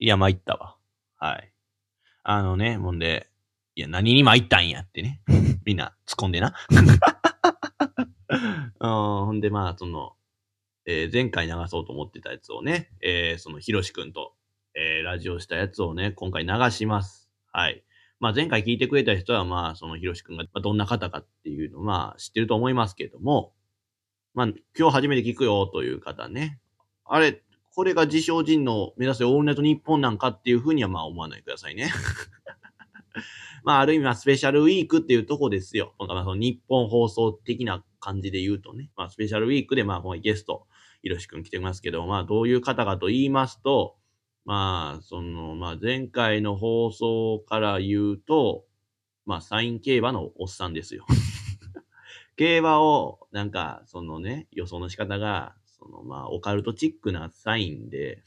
いや、参ったわ。はい。あのね、もんで、いや、何に参ったんやってね。みんな突っ込んでな。うん、ほんで、まあ、その、えー前回流そうと思ってたやつをね、えーその、ひろしくんと、えーラジオしたやつをね、今回流します。はい。まあ、前回聞いてくれた人は、まあ、そのひろしくんがまあどんな方かっていうのを、まあ、知ってると思いますけれども、まあ、今日初めて聞くよという方ね、あれ、これが自称人の目指せオールナイト日本なんかっていうふうにはまあ思わないでくださいね。まあある意味はスペシャルウィークっていうとこですよ。まあその日本放送的な感じで言うとね。まあスペシャルウィークでまあこのゲスト、ひろしくん来てますけど、まあどういう方かと言いますと、まあその、まあ前回の放送から言うと、まあサイン競馬のおっさんですよ。競馬を、なんか、そのね、予想の仕方が、その、まあ、オカルトチックなサインで、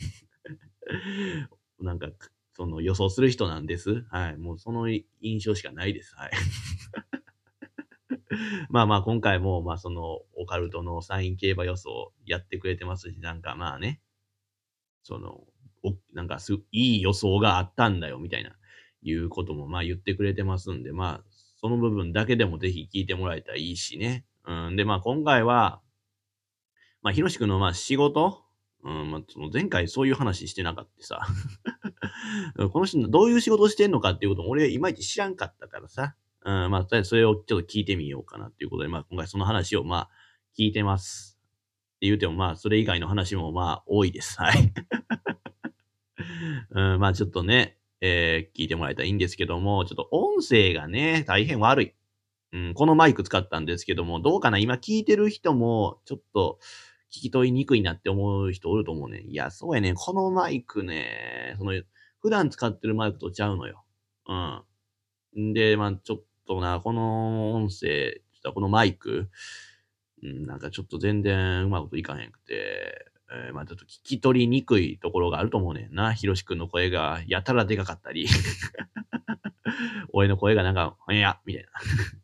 なんか、その予想する人なんです。はい。もうその印象しかないです。はい。まあまあ、今回も、まあ、その、オカルトのサイン競馬予想やってくれてますし、なんかまあね、その、おなんかす、いい予想があったんだよ、みたいな、いうことも、まあ言ってくれてますんで、まあ、その部分だけでもぜひ聞いてもらえたらいいしね。うん。で、まあ今回は、まあ、ひろしくんのまあ仕事？うん、まあ、その前回そういう話してなかったさ。この人どういう仕事してんのかっていうことも俺いまいち知らんかったからさ。うん、まあ、それをちょっと聞いてみようかなっていうことで、まあ今回その話をまあ聞いてます。って言うてもまあそれ以外の話もまあ多いです。はい。うん、まあちょっとね、えー聞いてもらえたらいいんですけども、ちょっと音声がね、大変悪い。うん、このマイク使ったんですけども、どうかな？今聞いてる人も、ちょっと、聞き取りにくいなって思う人おると思うね。いや、そうやね。このマイクね、その、普段使ってるマイクとちゃうのよ。うん。んで、まあちょっとな、この音声、ちょっとこのマイク、うん、なんかちょっと全然うまくいかへんくて、えーまあちょっと聞き取りにくいところがあると思うねんな。ひろしくんの声がやたらでかかったり、俺の声がなんか、いや、みたいな、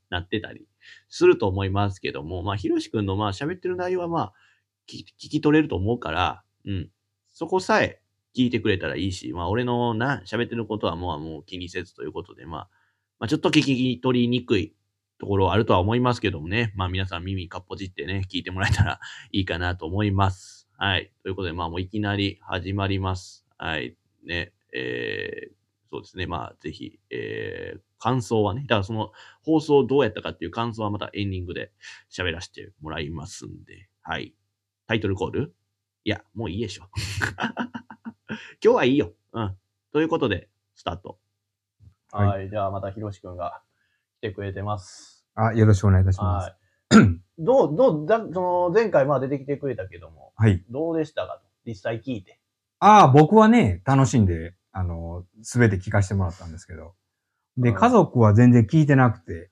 なってたりすると思いますけども、まあひろしくんのまあ喋ってる内容はまあ、聞き取れると思うから、うん。そこさえ聞いてくれたらいいし、まあ俺のな、喋ってることはもうもう気にせずということで、まあ、まあちょっと聞き取りにくいところはあるとは思いますけどもね、まあ皆さん耳かっぽじってね、聞いてもらえたら いいかなと思います。はい。ということで、まあもういきなり始まります。はい。ね、えー、そうですね。まあぜひ、えー、感想はね、だからその放送どうやったかっていう感想はまたエンディングで喋らせてもらいますんで、はい。タイトルコール？いや、もういいでしょ。今日はいいよ。うん。ということで、スタート。はいはい。じゃあまたひろしくんが来てくれてます。あ、よろしくお願いいたします。はい。どう、どう、だその前回まあ出てきてくれたけども、はい。どうでしたかと？実際聞いて。ああ、僕はね、楽しんで、あの、すべて聞かせてもらったんですけど。で、うん家族は全然聞いてなくて。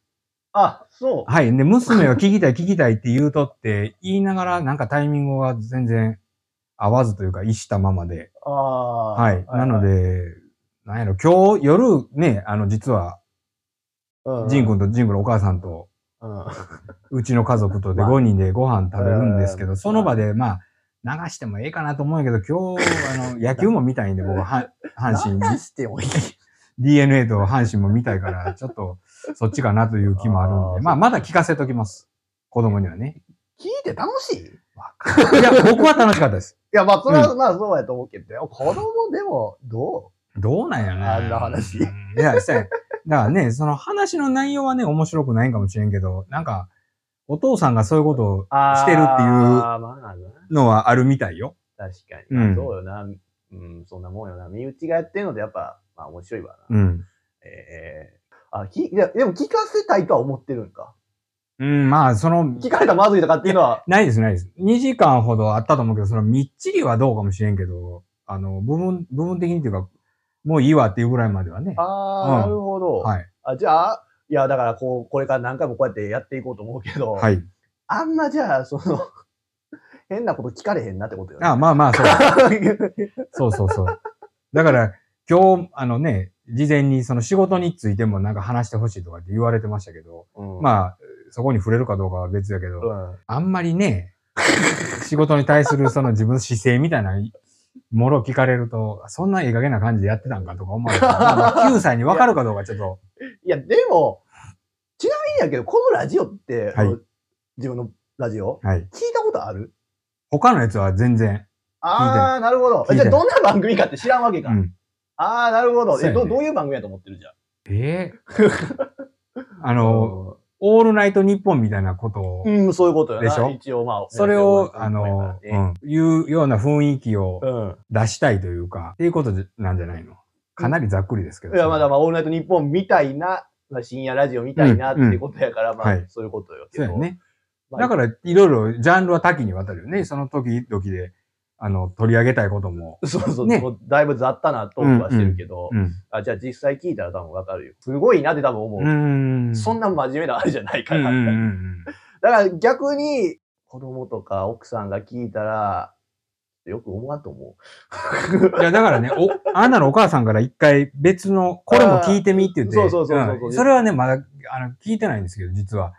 あ、そう。はい。で、娘は聞きたい聞きたいって言うとって言いながら、なんかタイミングが全然合わずというか、一したままで。ああ。はい。なの、で、なんやろ、今日夜ね、あの、実は、うん、ジン君とジン君のお母さんと、うちの家族とでまあ5人でご飯食べるんですけど、うんその場で、まあ、流してもええかなと思うんやけど、今日、あの、野球も見たいんで、僕は、は阪神、流してもいい。DNA と阪神も見たいから、ちょっと、そっちかなという気もあるんで、まあ、まだ聞かせときます。子供にはね。聞いて楽しい？いいや、僕は楽しかったです。や、まあ、それはまあそうやと思うけど、子供でもどどうなんやね。あんな話うんいや、そうやだからね、その話の内容はね、面白くないんかもしれんけど、なんか、お父さんがそういうことをしてるっていう。のはあるみたいよ。確かに。うんまあそうよな。うん、そんなもんよな。身内がやってるのでやっぱ、まあ面白いわな。うん。ええあ、き、いや、でも聞かせたいとは思ってるんか。うん、まあ、その、聞かれたらまずいとかっていうのは、ないです、ないです。2時間ほどあったと思うけど、そのみっちりはどうかもしれんけど、あの、部分、部分的にっていうか、もういいわっていうぐらいまではね。ああ、うんなるほど。はい。あ、じゃあ、いや、だからこう、これから何回もこうやってやっていこうと思うけど、はい。あんまじゃあ、その、変なこと聞かれへんなってことよね。あまあまあ、そう。そうそうそう。だから、今日、あのね、事前にその仕事についてもなんか話してほしいとかって言われてましたけど、うん、あ、まあ、そこに触れるかどうかは別やけど、うん。あんまりね、仕事に対するその自分の姿勢みたいな、もろ聞かれると、そんなええ加減な感じでやってたんかとか思われたら、まあ9歳に分かるかどうかちょっと、いや、でも、ちなみにやけど、このラジオって、はい自分のラジオはい。聞いたことある？他のやつは全然、ああ、なるほど。じゃあ、どんな番組かって知らんわけか。うん。ああ、なるほど。え、どどういう番組やと思ってるじゃん？ええ あの、オールナイトニッポンみたいなことを、うん、そういうことよな。でしょ？一応、まあ、それを、やあの、うん、いうような雰囲気を出したいというか、っていうことなんじゃないの？かなりざっくりですけど。うん。いや、まだまあ、オールナイトニッポンみたいな、まあ、深夜ラジオみたいなっていうことやから、まあ、はいそういうことよ。そうやね。まあ。だから、いろいろジャンルは多岐にわたるよね。その時々で、あの、取り上げたいことも。そうそう、ねもうだいぶ雑多なトークはしてるけど、うん。あじゃあ実際聞いたら多分わかるよ。すごいなって多分思う。うーん。そんな真面目なあれじゃないから。うんうんうんうん。だから逆に、子供とか奥さんが聞いたら、よく思わんと思う。いや、だからね、お、あんなのお母さんから一回別の、これも聞いてみって言って。そうそうそうそうそれはね、まだ、あの、聞いてないんですけど、実は。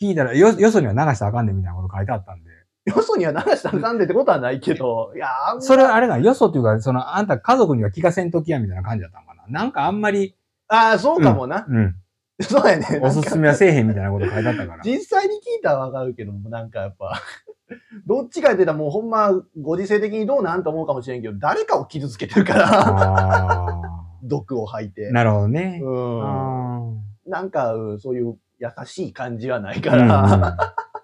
聞いたら、よ、よそには流したらあかんでみたいなこと書いてあったんで。よそには流したらあかんでってことはないけど、いや、それはあれが、よそっていうか、その、あんた家族には聞かせんときやみたいな感じだったのかな。なんかあんまり、ああ、そうかもな。うん。そうやね。おすすめはせえへんみたいなこと書いてあったから。実際に聞いたらわかるけども、なんかやっぱ、どっちか言ってたらもうほんま、ご時世的にどうなんと思うかもしれんけど、誰かを傷つけてるから、あ 毒を吐いてあ。。なるほどね。うん。あなんか、うんそういう優しい感じはないあから、うん。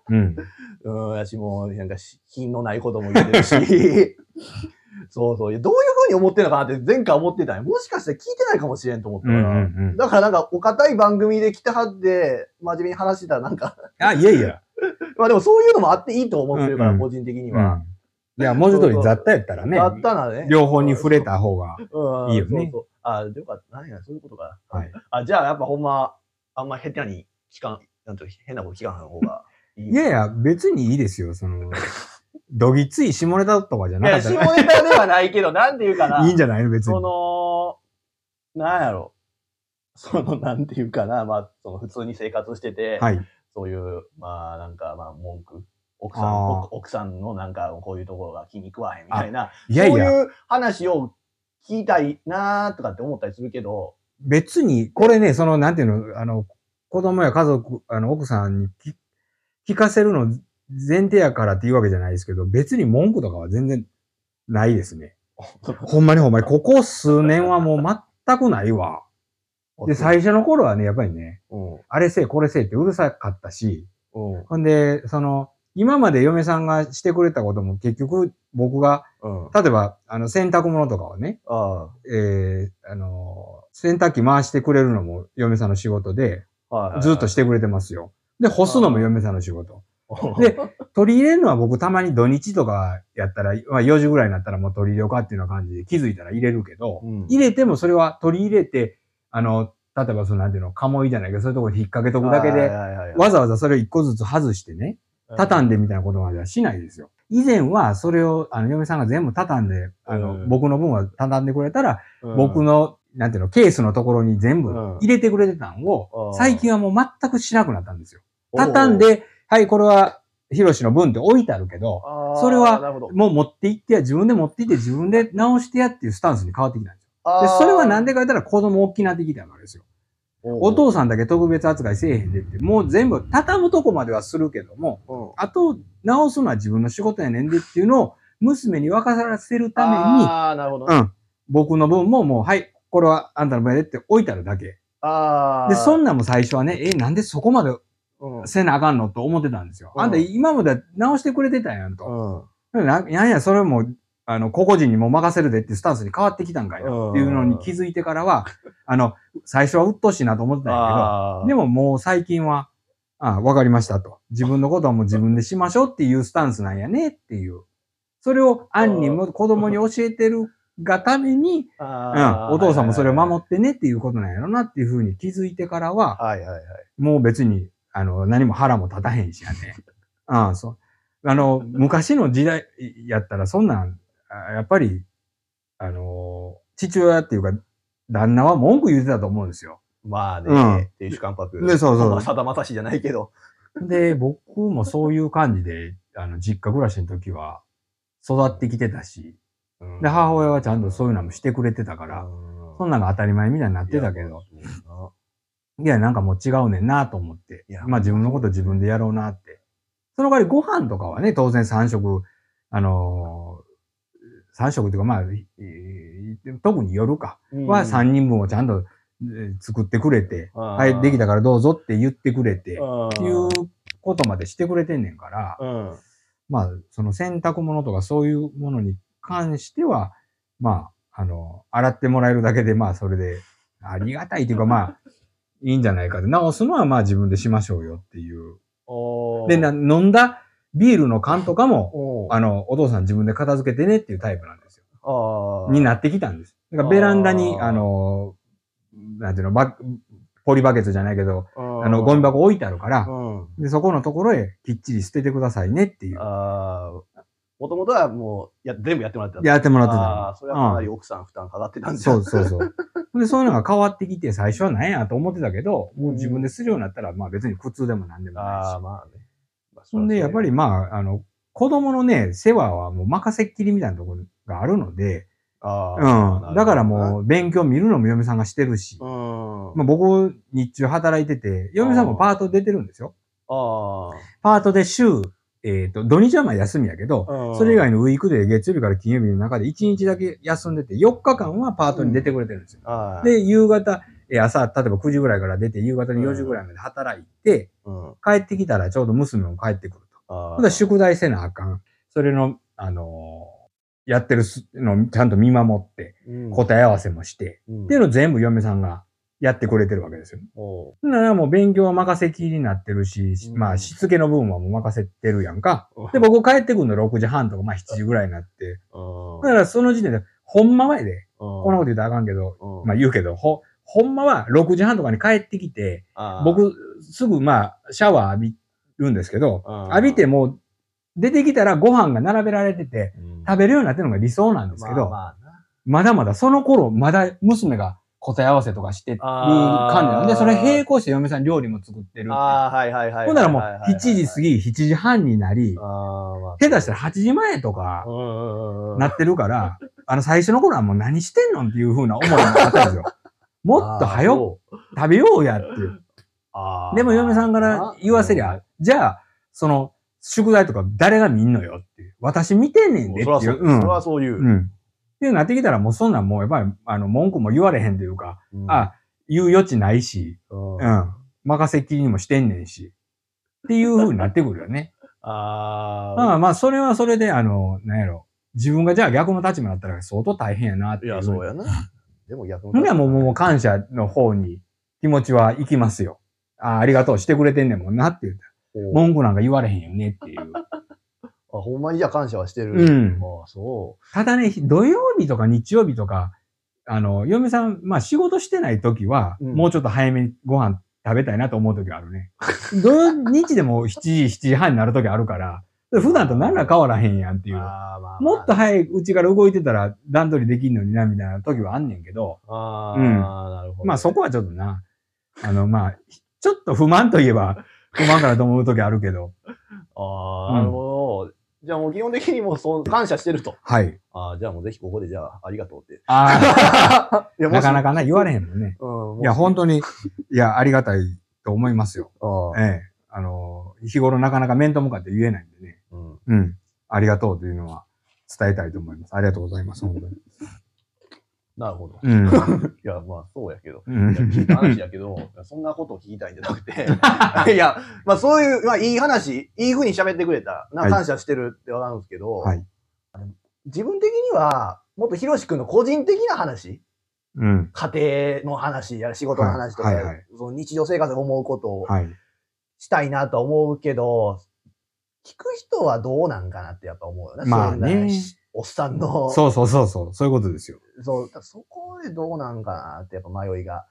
うん、私も、なんかし、品のないことも言ってるし、そうそう、どういうふうに思ってるのかなって前回思ってたんよもしかして聞いてないかもしれんと思ったうん。うから、ん。うん。だからなんか、お堅い番組で来てはって、真面目に話してたらなんか、あ、いやいや。まあでもそういうのもあっていいと思ってるから、うんうん個人的にうは。ん。いや、文字通り雑多やったらね、あったなね。両方に触れた方が。うんいいよねそうそうあ、よかった。何や、そういうことか。はい。あ、じゃあやっぱほんま、あんま下手に聞かん、なんと変なこと聞かん方がいい。いやいや、別にいいですよ。その、どぎつい下ネタとかじゃいや、なかった下ネタではないけど、なんていうかな。らいいんじゃない？の別にそ。の、なんやろ。その、なんていうかな。まあ、その、普通に生活してて、はい。そういう、まあ、なんか、まあ、文句。奥さん、奥さんのなんか、こういうところが気に食わへんみたいな。いやいや、そういう話を聞きたいなーとかって思ったりするけど、別に、これね、その、なんていうの、あの、子供や家族、あの、奥さんに聞聞かせるの前提やからっていうわけじゃないですけど、別に文句とかは全然ないですね。ほんまにほんまに、ここ数年はもう全くないわ。で、最初の頃はね、やっぱりね、うん。あれせえ、これせえってうるさかったし、うん。ほんで、その、今まで嫁さんがしてくれたことも結局僕が、うん。例えば、あの、洗濯物とかをね、あえー、あの、洗濯機回してくれるのも嫁さんの仕事で、あ。はいはいはい。ずっとしてくれてますよ。で、干すのも嫁さんの仕事。で、で取り入れるのは僕たまに土日とかやったら、まあ4時ぐらいになったらもう取り入れようかっていうような感じで気づいたら入れるけど、うん。入れてもそれは取り入れて、あの、例えばそのなんていうの、鴨居じゃないけど、そういうところに引っ掛けとくだけで、わざわざそれを一個ずつ外してね、畳んでみたいなことまではしないですよ。以前はそれを、あの、嫁さんが全部畳んで、あの、うん。僕の分は畳んでくれたら、うん。僕の、なんていうの、ケースのところに全部うん入れてくれてたんを、うん最近はもう全くしなくなったんですよ。畳んで、はい、これは、ヒロシの分って置いてあるけど、それはもう持って行ってや、自分で持って行って自分で直してやっていうスタンスに変わってきたんですよ。で、それはなんでか言ったら子供大きなってきたからですよ。お父ささんだけ特別扱いせえへんでって、もう全部畳むとこまではするけども、ん、うんあと直すのは自分の仕事やねんでっていうのを娘に分からせるために、ああ、なるほど。うん、僕の分ももう、はい、これはあんたの分やでって置いてあるだけ。ああ。で、そんなんも最初はね、え、なんでそこまでうん。せなあかんのと思ってたんですよ。うんあんた今まで直してくれてたやんと。うん。ななんや、それも、あの、個々人にも任せるでってスタンスに変わってきたんかいなっていうのに気づいてからは、あの、最初は鬱陶しいなと思ってたんやああ。けど、でももう最近は、あわかりましたと。自分のことはもう自分でしましょうっていうスタンスなんやねっていう。それを杏にも子供に教えてるがために、うん、お父さんもそれを守ってねっていうことなんやろなっていうふうに気づいてからは、はいはいはい。もう別に、あの、何も腹も立たへんしやね。ああ、そう。あの、昔の時代やったら、そんなん、あやっぱり、あの、父親っていうか、旦那は文句言ってたと思うんですよ。まあね、うん亭主関白。ねそうそうまあさだまさしじゃないけど。で、僕もそういう感じで、あの、実家暮らしの時は、育ってきてたし、うんで、母親はちゃんとそういうのもしてくれてたから、そんなんが当たり前みたいになってたけど、いや、なんかもう違うねんなと思って。いや、まあ自分のこと自分でやろうなって。その代わりご飯とかはね、当然3食、あのー、3食っていうかまあ、いい特に夜か、は3人分をちゃんとえー作ってくれて、はい、できたからどうぞって言ってくれて、いうことまでしてくれてんねんから、うん。まあ、その洗濯物とかそういうものに関しては、まあ、あの、洗ってもらえるだけで、まあ、それで、ありがたいというか、まあ、いいんじゃないかで、直すのはまあ自分でしましょうよっていう。で、な飲んだビールの缶とかも、あの、お父さん自分で片付けてねっていうタイプなんですよ。になってきたんです。だからベランダに、あの、なんていうの、バポリバケツじゃないけど、うんあの、ゴミ箱置いてあるから、うん。で、そこのところへきっちり捨ててくださいねっていう。ああ、もともとはもう、や、全部やってもらってた。やってもらってたああ、それはかなりうん奥さん負担かかってたんですそうそうそう。で、そういうのが変わってきて、最初は何やと思ってたけど、もう自分でするようになったら、まあ別に苦痛でも何でもああ、ないし。まあね。まあそんで、やっぱり、まあ、あの、子供のね、世話はもう任せっきりみたいなところがあるので、ああうん。だからもう、勉強見るのも嫁さんがしてるし、うん。まあ僕、日中働いてて、嫁さんもパート出てるんですよ。あパートで週、えっ、と、土日はまあ休みやけど、あ。それ以外のウィークで月曜日から金曜日の中で1日だけ休んでて、4日間はパートに出てくれてるんですよ。ああ。で、夕方、えー朝、例えば9時ぐらいから出て、夕方に4時ぐらいまで働いて、うん。帰ってきたらちょうど娘も帰ってくると。あほんだら宿題せなあかん。それの、あのーやってるすのをちゃんと見守って、うん答え合わせもして、うんっていうのを全部嫁さんがやってくれてるわけですよ。ならもう勉強は任せきりになってるし、うん。まあ、しつけの部分はもう任せてるやんか。で、僕帰ってくるの6時半とか、まあ7時ぐらいになって。うん。だからその時点で、ほんまはやで、ここんなこと言うとあかんけど、うん。まあ言うけど、ほ、ほんまは6時半とかに帰ってきて、僕、すぐまあ、シャワー浴びるんですけど、うん。浴びてもう、出てきたらご飯が並べられてて、うん。食べるようになってるのが理想なんですけど、まあまあだまだその頃、まだ娘が答え合わせとかしてる感じなんで、それ並行して嫁さん料理も作ってる。ああ、はいはいはい。ほんならもう、7時過ぎ、7時半になり手したら8時前とか。なってるから、あの最初の頃はもう何してんのっていう風な思いもあったんですよ。もっと早くく。食べようやっていう。でも嫁さんから言わせりゃ、じゃあ、その、宿題とか誰が見んのよっていう。私見てんねんでっていう。そらそう、うんそらそういう。うん。ってなってきたらもうそんなんもうやっぱり、あの、文句も言われへんというか、うん、あ、言う余地ないし、うん。任せっきりにもしてんねんし。っていう風になってくるよね。あまあまあ、それはそれで、あの、なんやろ。自分がじゃあ逆の立場になったら相当大変やなっていや、そうやな。でも逆ほんではもう、もう感謝の方に気持ちは行きますよ。ああ、ありがとう、してくれてんねんもんなって言。う文句なんか言われへんよねっていう。あ、ほんまにじゃあ感謝はしてる。うんああ、そただね、土曜日とか日曜日とか、あの、嫁さん、まあ仕事してない時は、うんもうちょっと早めにご飯食べたいなと思う時はあるね。土曜日でも7時、7時半になる時あるから、普段と何ら変わらへんやんってう。いう。ああ、まあ、もっと早いうちから動いてたら段取りできんのにな、みたいな時はあんねんけど、ああ、うんなるほど。まあそこはちょっとな、あの、まあ、ちょっと不満といえば不満かなと思う時あるけど、ああ、うんなるほど。じゃあもう基本的にもうそう感謝してると。はい。ああ、じゃあもうぜひここでじゃあありがとうって。あ いやあ、なかなか。かな、言われへんもんね。うん、もういや、本当に、いや、ありがたいと思いますよ。ああええ。あの、日頃なかなか面と向かって言えないんでね。うん。うん。ありがとうというのは伝えたいと思います。ありがとうございます、本当に。なるほど。うん。いや、まあそうやけど。うんいや聞いた話やけど、そんなことを聞きたいんじゃなくて、いや、まあそういう、まあいい話、いい風に喋ってくれた、なはい感謝してるってわかるんですけど、はい。自分的には、もっとひろし君の個人的な話、うん。家庭の話や仕事の話とか、はいはいはいその日常生活で思うことをはい。したいなとは思うけど、聞く人はどうなんかなってやっぱ思うよね。まあねおっさんの、そうそうそうそう。そういうことですよ。そう、そこでどうなんかなってやっぱ迷いが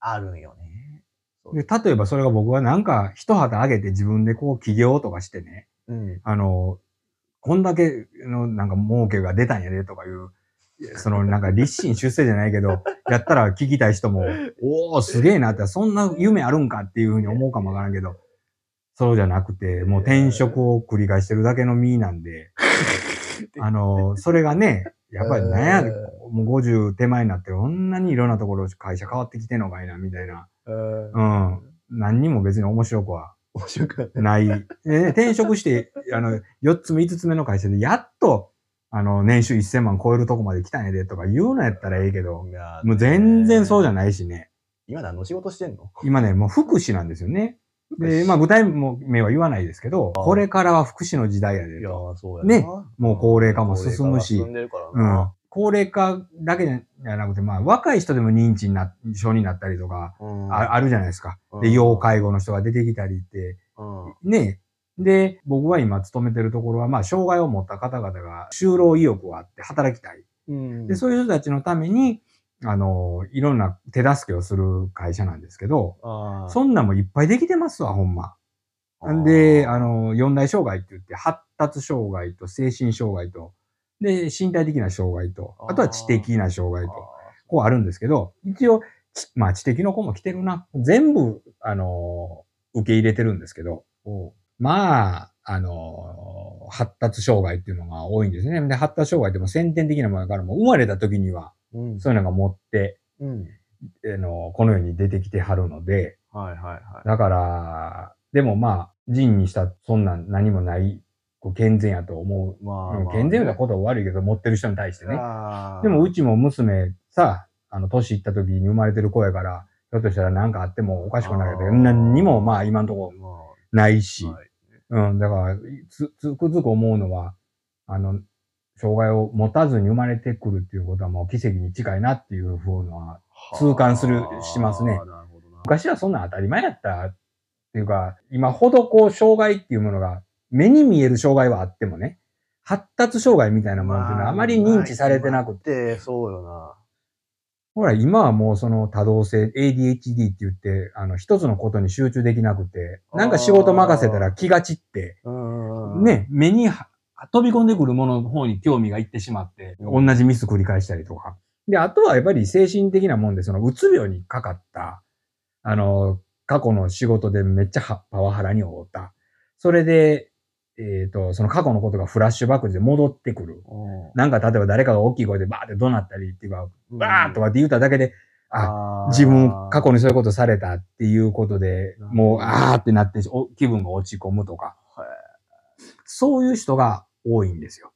あるんよね。で例えばそれが僕はなんか一旗上げて自分でこう起業とかしてね、うん。あの、こんだけのなんか儲けが出たんやでとかいう、そのなんか立身出世じゃないけど、やったら聞きたい人も、おーすげえなって、そんな夢あるんかっていうふうに思うかもわからんけど、そうじゃなくて、もう転職を繰り返してるだけの身なんで、あの、それがね、やっぱりなんや、えもう50手前になってこんなにいろんなところ会社変わってきてんのかいな、みたいな。えーうん。何にも別に面白くは面白くない。ない。でね転職して、あの、4つ目、5つ目の会社で、やっと、あの、年収1000万超えるとこまで来たんやで、とか言うのやったらええけど、もう全然そうじゃい。ないしね。今何の仕事してんの？今ね、もう福祉なんですよね。で、まあ、具体名は言わないですけど、あこれからは福祉の時代やでいやと。、そうやなねもう高齢化も進むしうんな。。高齢化だけじゃなくて、まあ、若い人でも認知にな、症になったりとか、うんああるじゃないですか。で、うん要介護の人が出てきたりって、うんね。で、僕は今勤めてるところは、まあ、障害を持った方々が就労意欲があって働きたい。うんで、そういう人たちのために、あの、いろんな手助けをする会社なんですけど、そんなんもいっぱいできてますわ、ほんま。で、あの、四大障害って言って、発達障害と精神障害と、で、身体的な障害と、あとは知的な障害と、こうあるんですけど、一応、ちまあ知的の子も来てるな。全部、あの、受け入れてるんですけど、まあ、あの、発達障害っていうのが多いんですね。で、発達障害ってもう先天的なものだから、もう生まれた時には、うん。そういうのが持って、うん。あの、この世に出てきてはるので、はいはいはい。だから、でもまあ、人にしたそんなん何もない、こう健全やと思う。まうん健全なことは悪いけど、持ってる人に対してね。でも、うちも娘さ、あの、年いった時に生まれてる子やから、ひょっとしたら何かあってもおかしくないけど、何にもまあ今んとこまないし、あはいうん、だから、つ、つくづく思うのは、あの、障害を持たずに生まれてくるっていうことはもう奇跡に近いなっていうふうのは、痛感するしますね昔はそんなん当たり前やったっていうか、今ほどこう、障害っていうものが、目に見える障害はあってもね、発達障害みたいなものっていうのはあまり認知されてなくて、て、そうよな。ほら、今はもうその多動性 ADHD って言って、あの、一つのことに集中できなくて、なんか仕事任せたら気が散って、うん。ね、目には飛び込んでくるものの方に興味がいってしまって、うん同じミス繰り返したりとか。で、あとはやっぱり精神的なもんで、そのうつ病にかかった、あの、過去の仕事でめっちゃはパワハラに遭った。それで、えっ、と、その過去のことがフラッシュバックで戻ってくる。なんか例えば誰かが大きい声でバーって怒鳴ったりっていうか、バーッとかって言っただけで、あ、あ自分過去にそういうことされたっていうことで、うんもう、あーってなってお気分が落ち込むとか、そういう人が多いんですよ。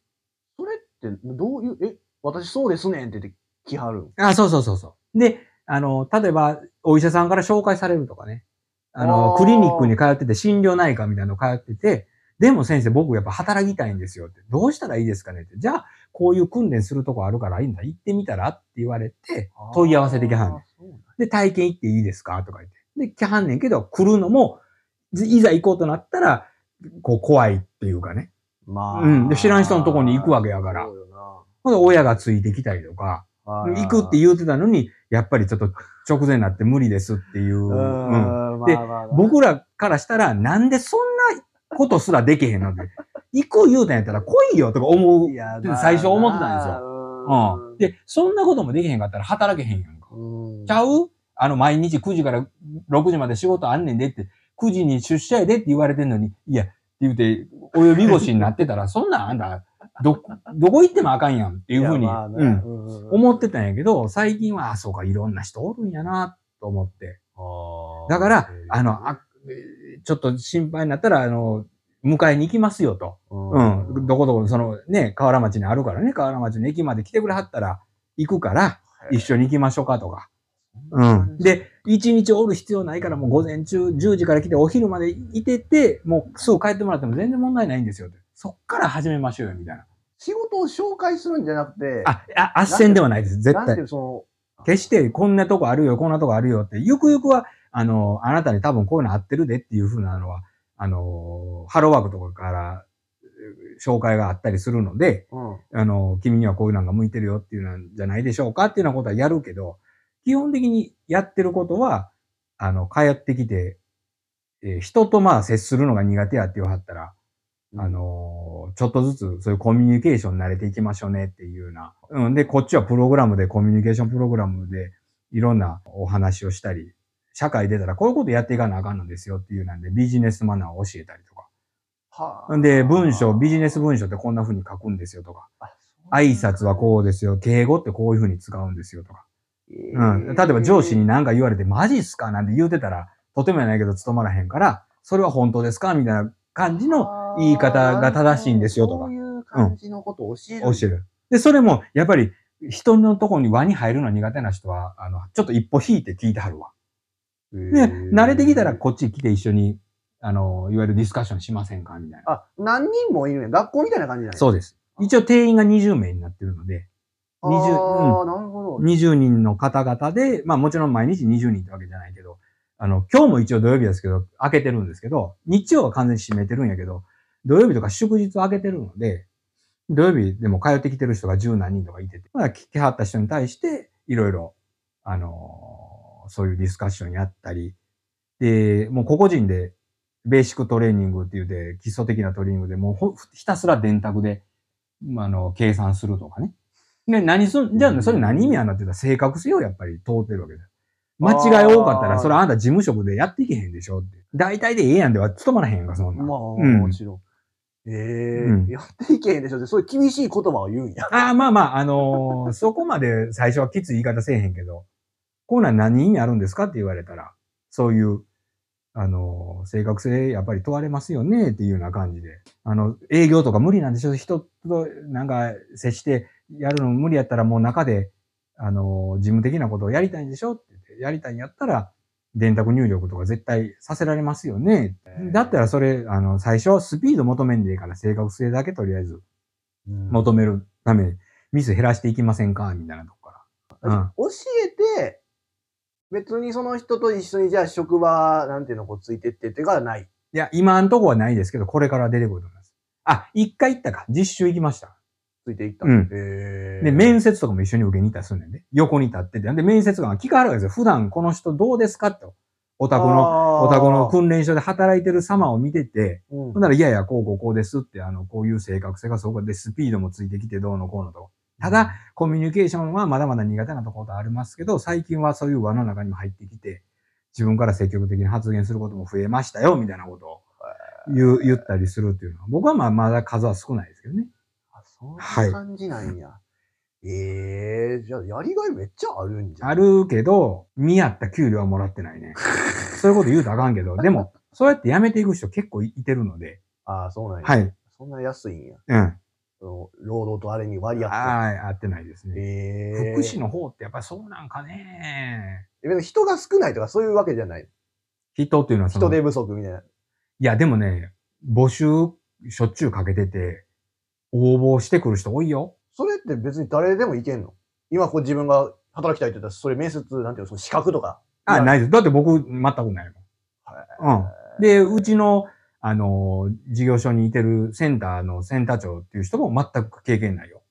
それって、どういう、え、私そうですねんって言って来はるん？あ、そうそうそうそう。で、あの、例えば、お医者さんから紹介されるとかね。あの、あークリニックに通ってて、心療内科みたいなの通ってて、でも先生、僕やっぱ働きたいんですよって。どうしたらいいですかねって。じゃあ、こういう訓練するとこあるからいいんだ。行ってみたらって言われて、問い合わせてきはんねん。あーそうなんで、体験行っていいですかとか言って。で、来はんねんけど、来るのも、いざ行こうとなったら、こう、怖いっていうかね。まあ。うんで知らん人のとこに行くわけやからそうよほんで親がついてきたりとか、な行くって言うてたのに、やっぱりちょっと直前になって無理ですっていう。ううんん。で僕らからしたら、なんでそんなことすらできへんのって。行く言うたんやったら来いよとか思う。最初思ってたんですよようん。で、そんなこともできへんかったら働けへんやんか。うんちゃう？あの、毎日9時から6時まで仕事あんねんでって、9時に出社やでって言われてんのに、いや、言うて、お呼び腰になってたら、そんなんあんた、ど、どこ行ってもあかんやんっていうふうに、思ってたんやけど、最近は、あ、そうか、いろんな人おるんやな、と思って。だから、あの、あ、えーちょっと心配になったら、あの、迎えに行きますよと。うん。どこどこ、そのね、河原町にあるからね、河原町の駅まで来てくれはったら、行くから、一緒に行きましょうかとか。うん。で、一日おる必要ないから、もう午前中10時から来てお昼までいてて、もうすぐ帰ってもらっても全然問題ないんですよって。そっから始めましょうよ、みたいな。仕事を紹介するんじゃなくて、あ、あ、斡旋ではないです、絶対なんていう。そ決してこんなとこあるよ、こんなとこあるよって、ゆくゆくは、あの、あなたに多分こういうの合ってるでっていうふうなのは、あの、ハローワークとかからえー紹介があったりするので、の、うん。あの、君にはこういうのが向いてるよっていうのじゃないでしょうかっていうようなことはやるけど、基本的にやってることは、あの、帰ってきて、えー人とまあ接するのが苦手やって言わはったら、あのーちょっとずつそういうコミュニケーションに慣れていきましょうねっていうような。うん。で、こっちはプログラムで、コミュニケーションプログラムで、いろんなお話をしたり、社会出たらこういうことやっていかなあかんのですよっていうなんで、ビジネスマナーを教えたりとか。はんで、文章、ビジネス文章ってこんな風に書くんですよとか。あ挨拶はこうですよ。敬語ってこういう風に使うんですよとか。うん。例えば上司に何か言われて、マジっすか？なんて言うてたら、とてもやないけど務まらへんから、それは本当ですか？みたいな感じの言い方が正しいんですよとかそういう感じのことを教える。教える。で、それも、やっぱり、人のとこに輪に入るの苦手な人は、あの、ちょっと一歩引いて聞いてはるわ。でで、慣れてきたらこっち来て一緒に、あの、いわゆるディスカッションしませんか？みたいな。あ、何人もいるね。学校みたいな感じじゃないそうです。一応定員が20名になってるので、あ20あ、なるほど。20人の方々で、まあもちろん毎日20人ってわけじゃないけど、あの、今日も一応土曜日ですけど、開けてるんですけど、日曜は完全に閉めてるんやけど、土曜日とか祝日開けてるので、土曜日でも通ってきてる人が十何人とかいてて、まあ来てはった人に対して、いろいろ、あのそういうディスカッションやったり、で、もう個々人で、ベーシックトレーニングって言って、基礎的なトレーニングで、もうひたすら電卓で、まああの、計算するとかね。で、何すん、じゃあ、それ何意味あんなって言ったら正確性をやっぱり通ってるわけだよ。間違い多かったら、それあんた事務職でやっていけへんでしょって。大体でええやんでは務まらへんやんか、そんなん。まあ、うんもちろん。ええうんやっていけへんでしょって、そういう厳しい言葉を言うんや。ああ、まあまあ、あのー そこまで最初はきつい言い方せえへんけど、こうなん何意味あるんですかって言われたら、そういう、あのー正確性やっぱり問われますよねっていうような感じで。あの、営業とか無理なんでしょ人となんか接してやるの無理やったらもう中で、あのー事務的なことをやりたいんでしょって言って、やりたいんやったら、電卓入力とか絶対させられますよね。だったらそれ、あの、最初スピード求めんでいいから正確性だけとりあえず求めるためにミス減らしていきませんか？みたいなとこから。うん。教えて、別にその人と一緒にじゃあ職場、なんていうの、こうついてってっていうかはない。いや、今んとこはないですけど、これから出てくると思います。あ、一回行ったか。実習行きました。ついていった。うんへーで、面接とかも一緒に受けに行ったりするねんで。横に立ってて。で、面接官が聞かはるわけですよ。普段この人どうですかと。お宅の、のお宅の訓練所で働いてる様を見てて、うんほんなら、いやいや、こうこうこうですって、あの、こういう正確性がそこでスピードもついてきてどうのこうのと。ただ、コミュニケーションはまだまだ苦手なところありますけど、最近はそういう輪の中にも入ってきて、自分から積極的に発言することも増えましたよ、みたいなことを言う言ったりするっていうのは、僕はまあまだ数は少ないですけどね。あそんな感じなんや。ええじゃあ、やりがいめっちゃあるんじゃん。あるけど、見合った給料はもらってないね。そういうこと言うとあかんけど、でも、そうやって辞めていく人結構いてるので、ああ、そうなんや。はい。そんな安いんや。うん。労働とあれに割り当って。はい、合ってないですね。ええ福祉の方ってやっぱりそうなんかね。人が少ないとかそういうわけじゃない？人っていうのはその人手不足みたいな。いや、でもね、募集しょっちゅうかけてて、応募してくる人多いよ。それって別に誰でもいけんの？今こう自分が働きたいって言ったら、それ面接、なんていうの、その資格とか？あ、ないです。だって僕、全くないもん。うん。で、うちの、あの、事業所にいてるセンターのセンター長っていう人も全く経験ないよ。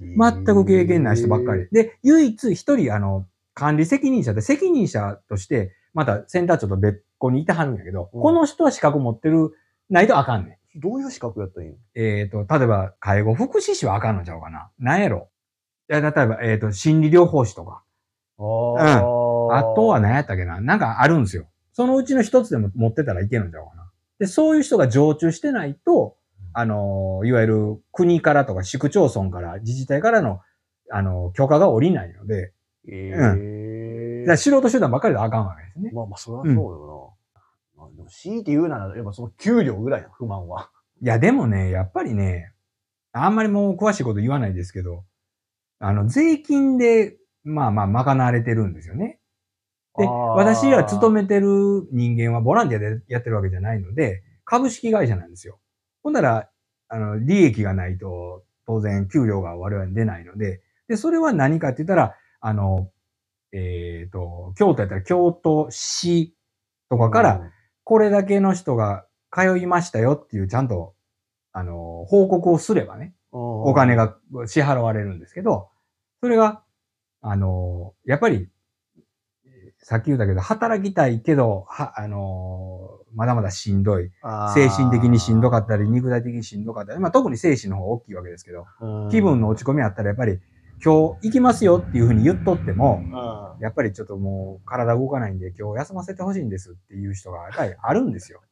全く経験ない人ばっかり。。で、唯一一人、あの、管理責任者で、責任者として、またセンター長と別個にいてはるんやけど、うんこの人は資格持ってる、ないとあかんねん。どういう資格やったらいいの？えっ、と、例えば、介護福祉士はあかんのちゃうかな。なんやろ？いや、例えば、えっ、と、心理療法士とか。ああとは何やったっけな？なんかあるんですよ。そのうちの一つでも持ってたらいけるんちゃうかな。で、そういう人が常駐してないと、あの、いわゆる国からとか市区町村から、自治体からの、あの、許可が下りないので、えだかえら素人集団ばっかりであかんわけですね。まあまあ、そりゃそうよな。まあ、でも強いて言うなら、やっぱその給料ぐらいや、不満は。いや、でもね、やっぱりね、あんまりもう詳しいこと言わないですけど、あの、税金で、まあまあ、賄われてるんですよね。で、私ら勤めてる人間はボランティアでやってるわけじゃないので、株式会社なんですよ。ほんなら、あの、利益がないと、当然、給料が我々に出ないので、で、それは何かって言ったら、あの、えっ、と、京都やったら京都市とかから、これだけの人が通いましたよっていうちゃんと、あの、報告をすればね、おお金。が支払われるんですけど、それが、あの、やっぱり、えーさっき言ったけど、働きたいけど、は、あの、まだまだしんどい。精神的にしんどかったり、肉体的にしんどかったり、まあ特に精神の方が大きいわけですけど、た気分の落ち込みあったらやっぱり、今日行きますよっていうふうに言っとっても、うん。やっぱりちょっともう体動かないんで今日休ませてほしいんですっていう人がやっぱりあるんですよ。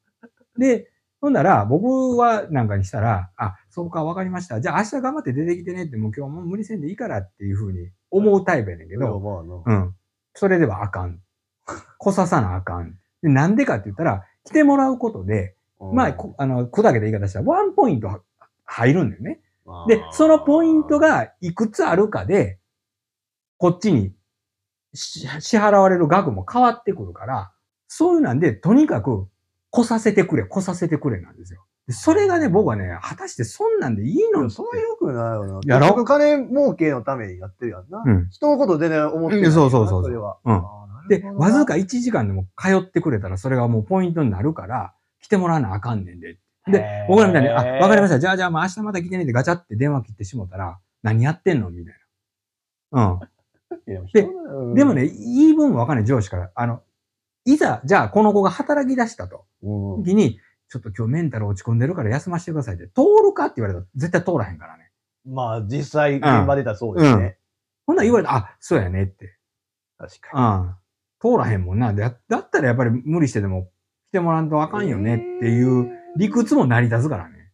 で、ほんなら、僕はなんかにしたら、あ、そうか、わかりました。じゃあ明日頑張って出てきてねって、もう今日もう無理せんでいいからっていうふうに思うタイプやねんけけど、ど、まあな。うん。それではあかん。来ささなあかん。でなんでかって言ったら、来てもらうことで、まあ、こあの、砕けた言い方したら、ワンポイントは入るんだよね。で、そのポイント、がいくつあるかで、こっちにし支払われる額も変わってくるから、そういうなんで、とにかく来させてくれ、来させてくれなんですよ。でそれがね、僕はね、果たしてそんなんでいいのそれよくないよな。やろ？結局金儲けのためにやってるやんな。うん。人のこと全然思ってない。うんそうそうそうそは。うんで、わずか1時間でも通ってくれたら、それがもうポイントになるから、来てもらわなあかんねんで。で僕らみたいに、あ、わかりました。じゃあじゃあもう明日また来てねってガチャって電話切ってしもたら、何やってんのみたいな。いや で人でもね、、言い分わかんない上司から、あの、いざ、じゃあこの子が働き出したと。うん時に、ちょっと今日メンタル落ち込んでるから休ませてくださいって、通るかって言われたら絶対通らへんからね。まあ、実際、現場出たらそうですね。ほんなら言われたら、あ、そうやねって。確かうん。通らへんもんな。だだったらやっぱり無理してでも来てもらわんとあかんよねっていう理屈も成り立つからね。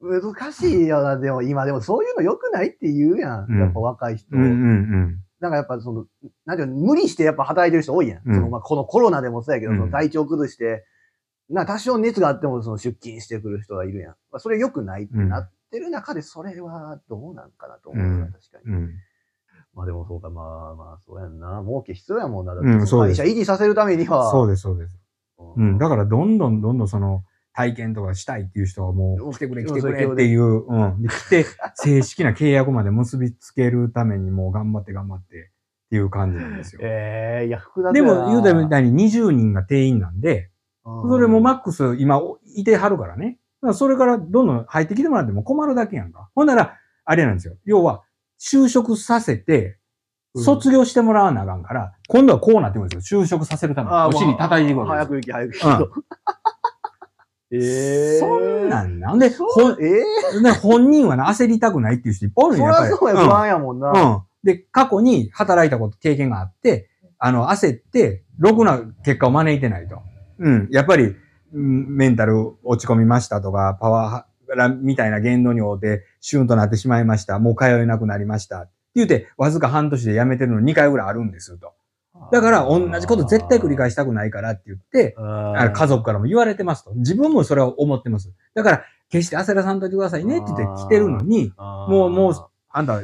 に。難しいよな、でも今、でもそういうの良くないって言うやん。うんやっぱ若い人。うんうんうん。なんかやっぱその、なんていうの、無理してやっぱ働いてる人多いやん。うんそのまあこのコロナでもそうやけど、うんその体調崩して、な多少熱があってもその出勤してくる人がいるやん。まあ、それ良くないってなってる中で、それはどうなんかなと思うな、うん確かに。うん。まあでもそうか、まあまあ、そうやんな。儲け必要やもんな。だって会社維持させるためには。そうです、そうです。ううん。だからどんどんどんどんその体験とかしたいっていう人はもう来てくれうん来てくれっていう、うん。で、来て 正式な契約まで結びつけるためにもう頑張って頑張ってっていう感じなんですよ。ええいや、複雑でも言うたみたいに20人が定員なんで、うんそれもマックス今いてはるからね。だからそれからどんどん入ってきてもらっても困るだけやんか。ほんなら、あれなんですよ。要は、就職させて、うん卒業してもらわなあかんから、今度はこうなってくるんですよ。就職させるために。お尻叩いていくわけですよ。早く行き、早く行き。ええそんなんなん？で、そほんう、ええで本人はな焦りたくないっていう人いっぱいおるんやっぱり。りゃそうや、うん不安やもんな。うん。で、過去に働いたこと、経験があって、あの、焦って、ろくな結果を招いてないと。うん。やっぱり、うんメンタル落ち込みましたとか、パワハラみたいな言動に応て、シュンとなってしまいました。もう通えなくなりました。って言うて、わずか半年で辞めてるの2回ぐらいあるんですと。だから、同じこと絶対繰り返したくないからって言って、家族からも言われてますと。自分もそれを思ってます。だから、決して焦らさんといてくださいねって言って来てるのに、ももうもうあんた、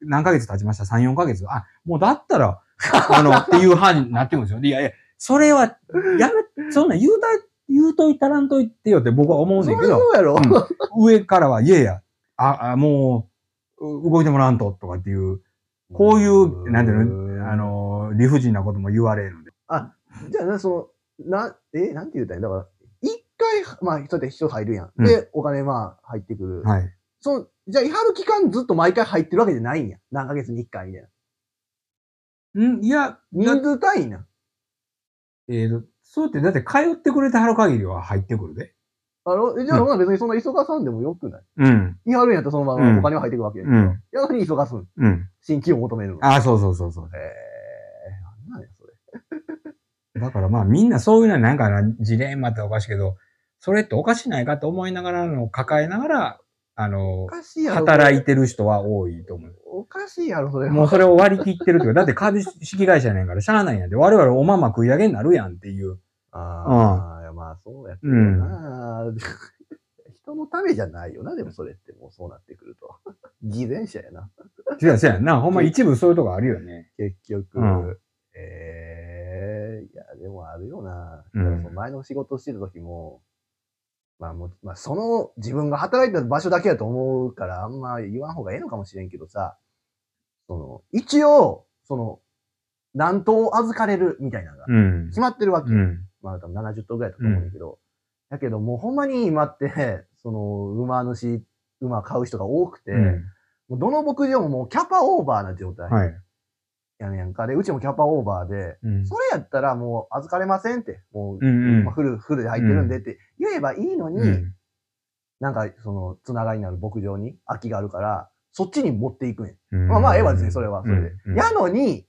何ヶ月経ちました ?3、4ヶ月？あ、もうだったら、あの、っていう範囲になってるんですよ。でいやいや、それは、やめ、そんなん言うた、言うといたらんといてよって僕は思うねんけど、そうやろ。うん上からは、いやいや、あ、あもう、う動いてもらわんと、とかっていう、こういう、なんていうの、あの、理不尽なことも言われるので。じゃあな、その、な、え、なんて言うたらいいんだ？から、一回、まあ、そうやって人入るやん。うんで、お金まあ、入ってくる。はい。その、じゃあ、いはる期間ずっと毎回入ってるわけじゃないんや。何ヶ月に一回みたいな。んいや、人数単位な。えーと、そうやって、だって通ってくれてはる限りは入ってくるで。あの、えじゃあ、うん別にそんな急がさんでもよくないうん。いはるんやったらそのまうんまお金は入ってくるわけやけど。うんやのに急がすん。うん。新規を求めるの。ああ、そうそうそうそう。へえ。だからまあみんなそういうのはなんかな、ジレンマっておかしいけど、それっておかしないかと思いながらのを抱えながら、あのお、かしいやろ。働いてる人は多いと思う。おかしいやろ、それ。もうそれを割り切ってるというか、だって株式会社やねんからしゃあないんやで、我々おまま食い上げになるやんっていう。ああ、いやまあそうやけどな、人のためじゃないよな、でもそれってもうそうなってくると。偽善者やな、違う、そうやんな。ほんま一部そういうとこあるよね。結局。うんええいや、でもあるよな。うんの前の仕事してた時も、まあもう、まあその自分が働いてた場所だけだと思うから、あんま言わん方がええのかもしれんけどさ、その、一応、その、何頭預かれるみたいなのがうん決。まってるわけ。うん。まあ多分70頭ぐらいだと思うんだけど、だけどもうほんまに今って、その馬主、馬買う人が多くて、うんもうどの牧場ももうキャパオーバーな状態はい。やねんやんか。で、うちもキャパオーバーで、うん。それやったらもう預かれませんって、もう、うんうん。まあフル、フルで入ってるんでって言えばいいのに、うん。なんかその、つながりになる牧場に空きがあるから、そっちに持っていくねん。うん。まあまあ、ええわ、別にそれは、それで。うんやのに、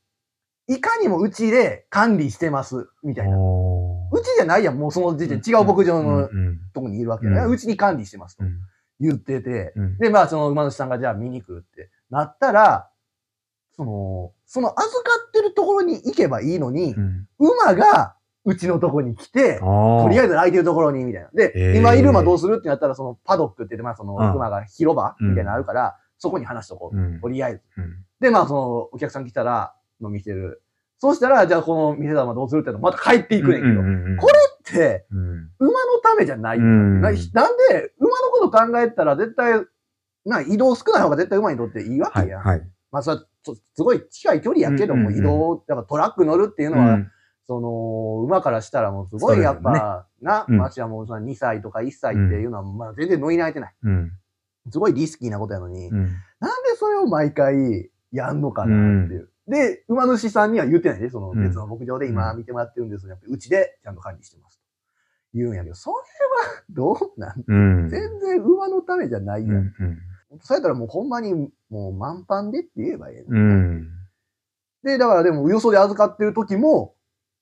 いかにもうちで管理してます、みたいな。おうちじゃないやん、もうその時点、違う牧場うんのうん。とこにいるわけやね。うちに管理してますとうん。言ってて、うん。で、まあその馬主さんがじゃあ見に来るってなったら、その、その預かってるところに行けばいいのにう、ん馬がうちのとこに来て、ととりあえず空いてるところに、みたいな。で、へー今いる馬どうするってなったら、そのパドックって言って、まあそのうん馬が広場みたいなのあるから、そこに話しとこう。うんとりあえず。うんで、まあそのお客さん来たら、飲みしてる。そうしたら、じゃあこの店だ馬どうするってのまた帰っていくねんけど、これって、うん馬のためじゃない。うんななんで、馬のこと考えたら絶対、な、移動少ない方が絶対馬にとっていいわけやん。はいはい。まあ、それすごい近い距離やけども、移動、だからトラック乗るっていうのは、うん。その、馬からしたらもうすごいやっぱ、な、うん。ましてやもうその2歳とか1歳っていうのは、まあ全然乗り慣れてない。うん。すごいリスキーなことやのに、うん。なんでそれを毎回やんのかなっていう。で、馬主さんには言ってないで、そのうん。別の牧場で今見てもらってるんですが、うちでちゃんと管理してます。と言うんやけど、それはどうなん？うん。全然馬のためじゃないやん。うんそうやったらもうほんまにもう満帆でって言えばいいの、うんで、だからでも、よそで預かってる時も、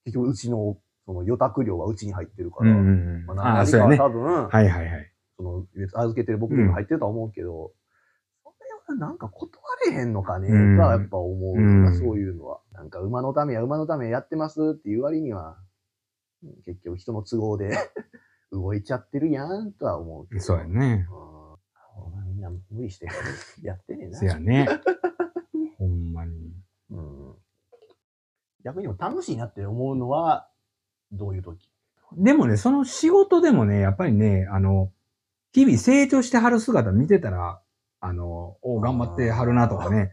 結局うちの、その予託料はうちに入ってるから、うんうんまあ。何かは多分、はいはいはい。その、別預けてる僕にも入ってるとは思うけど、それはなんか断れへんのかね、うんとはやっぱ思うな、うんそういうのは。なんか馬のためや馬のためやってますっていう割には、うん結局人の都合で 動いちゃってるやんとは思うけど。そうやね。うんみんな無理して やってねえな。せやね。ほんまに。うん逆にも楽しいなって思うのは、どういう時？でもね、その仕事でもね、やっぱりね、あの、日々成長してはる姿見てたら、あの、お頑張ってはるなとかね、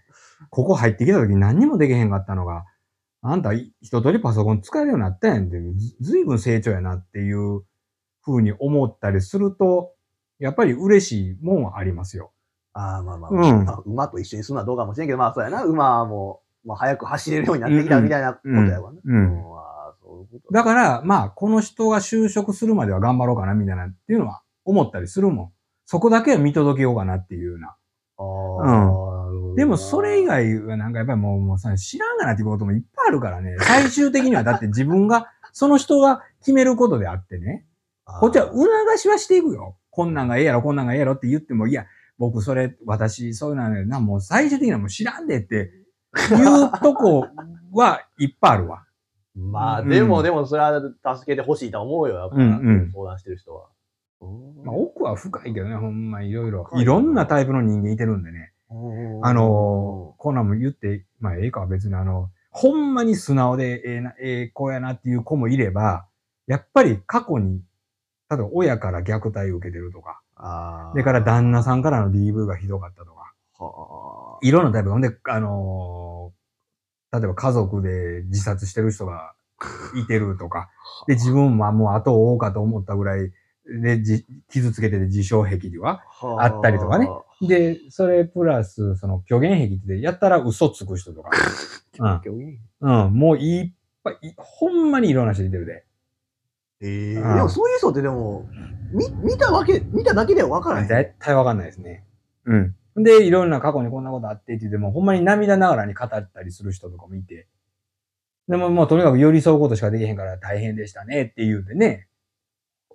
ここ入ってきた時何にもできへんかったのが、あんたい一通りパソコン使えるようになったやんって、ずずいぶん成長やなっていう風に思ったりすると、やっぱり嬉しいもんはありますよ。ああ、まあまあ、うんまあ馬と一緒にするのはどうかもしれんけど、まあそうやな。馬も、まあ早く走れるようになってきたみたいなことやわな。うんああそういうことだから、まあ、この人が就職するまでは頑張ろうかな、みたいなっていうのは思ったりするもん。そこだけは見届けようかなっていうような。ああ、なるほどなでもそれ以、外はなんかやっぱりもうもうさ知らんがなっていうこともいっぱいあるからね。最終的にはだって自分が、その人が決めることであってね。こっちは促しはしていくよ。こんなんがええやろ、こんなんがええやろって言っても、いや、僕それ、私、そういうのはね、な、もう最終的にはもう知らんでっていうとこはいっぱいあるわ。まあ、うんでも、でも、それは助けてほしいと思うよ、やっぱ、相談してる人は。まあ、奥は深いけどね、ほんまいろいろ。深いいろんなタイプの人間いてるんでね。あのー、こんなんも言って、まあ、ええかは別にあの、ほんまに素直でええな、ええ子やなっていう子もいれば、やっぱり過去に、例えば親から虐待を受けてるとか、あそれから旦那さんからの DV がひどかったとか、はあ。いろんなタイプ。ほんで、あのー例えば家族で自殺してる人が いてるとか、で、自分はもう後を追おうかと思ったぐらいで、じ傷つけてて自傷癖では。はあったりとかね。で、それプラス、その虚言癖ってやったら嘘つく人とか。うん。うん、もういっぱい、いほんまにいろんな人いてるで。ええでうんもそういう人ってでも、見、見たわけ、見ただけでは分からへん。絶対わかんないですね。うん。で、いろんな過去にこんなことあってって言っても、ほんまに涙ながらに語ったりする人とかもいて。でももうとにかく寄り添うことしかできへんから大変でしたねって言うてね。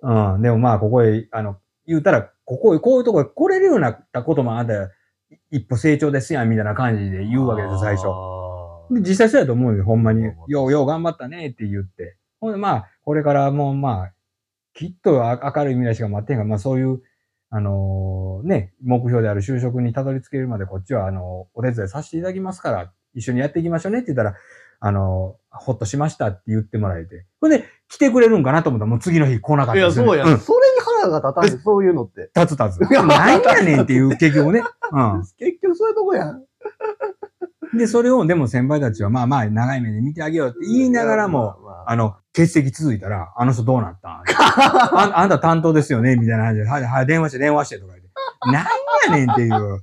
うん。でもまあここへ、あの、言うたら、ここへ、こういうとこへ来れるようになったこともあんた一歩成長ですやんみたいな感じで言うわけですよ、最初。初で、実際そうやと思うよ、ほんまにようよう頑張ったねって言って。ほんで、まあ、これからもう、まあ、きっとあ明るい未来しか待ってへんから、まあそういう、あのーね、目標である就職にたどり着けるまでこっちは、あのお手伝いさせていただきますから、一緒にやっていきましょうねって言ったら、あのーほっとしましたって言ってもらえて。ほんで、来てくれるんかなと思ったら、もう次の日来なかったいや、そうや、んそれに腹が立たんで、そういうのって。立つ立つ。何やねんっていう、結局ね。うん。結局そういうとこやん。で、それを、でも先輩たちは、まあまあ、長い目で見てあげようって言いながらも、まあ、の、欠席続いたら、あの人どうなったん？ああんた担当ですよね？みたいな話で、はい、はい、電話して、電話してとか言って。なんやねんっていう。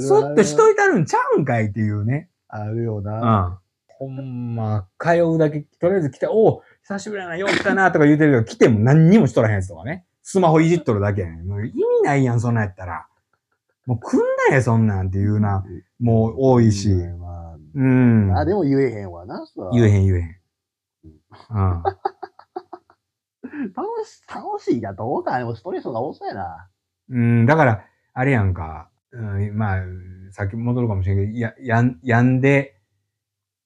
そっとしといたるんちゃうんかいっていうね。あるような。ん。ほんま、通うだけ、とりあえず来て、おう久しぶりやな、よったな、とか言うてるけど、来ても何にもしとらへんやつとかね。スマホいじっとるだけやねん。もう意味ないやん、そんなんやったら。もう来んなよ、そんなんっていうな、もう多いし。まあうん。あ、でも言えへんわな、言えへん言えへん。うん。楽し、楽しいやどうかでもストレスが多そうやな。うん、だから、あれやんか。うん、まあ、さっき戻るかもしれんけど、や、やん、やんで、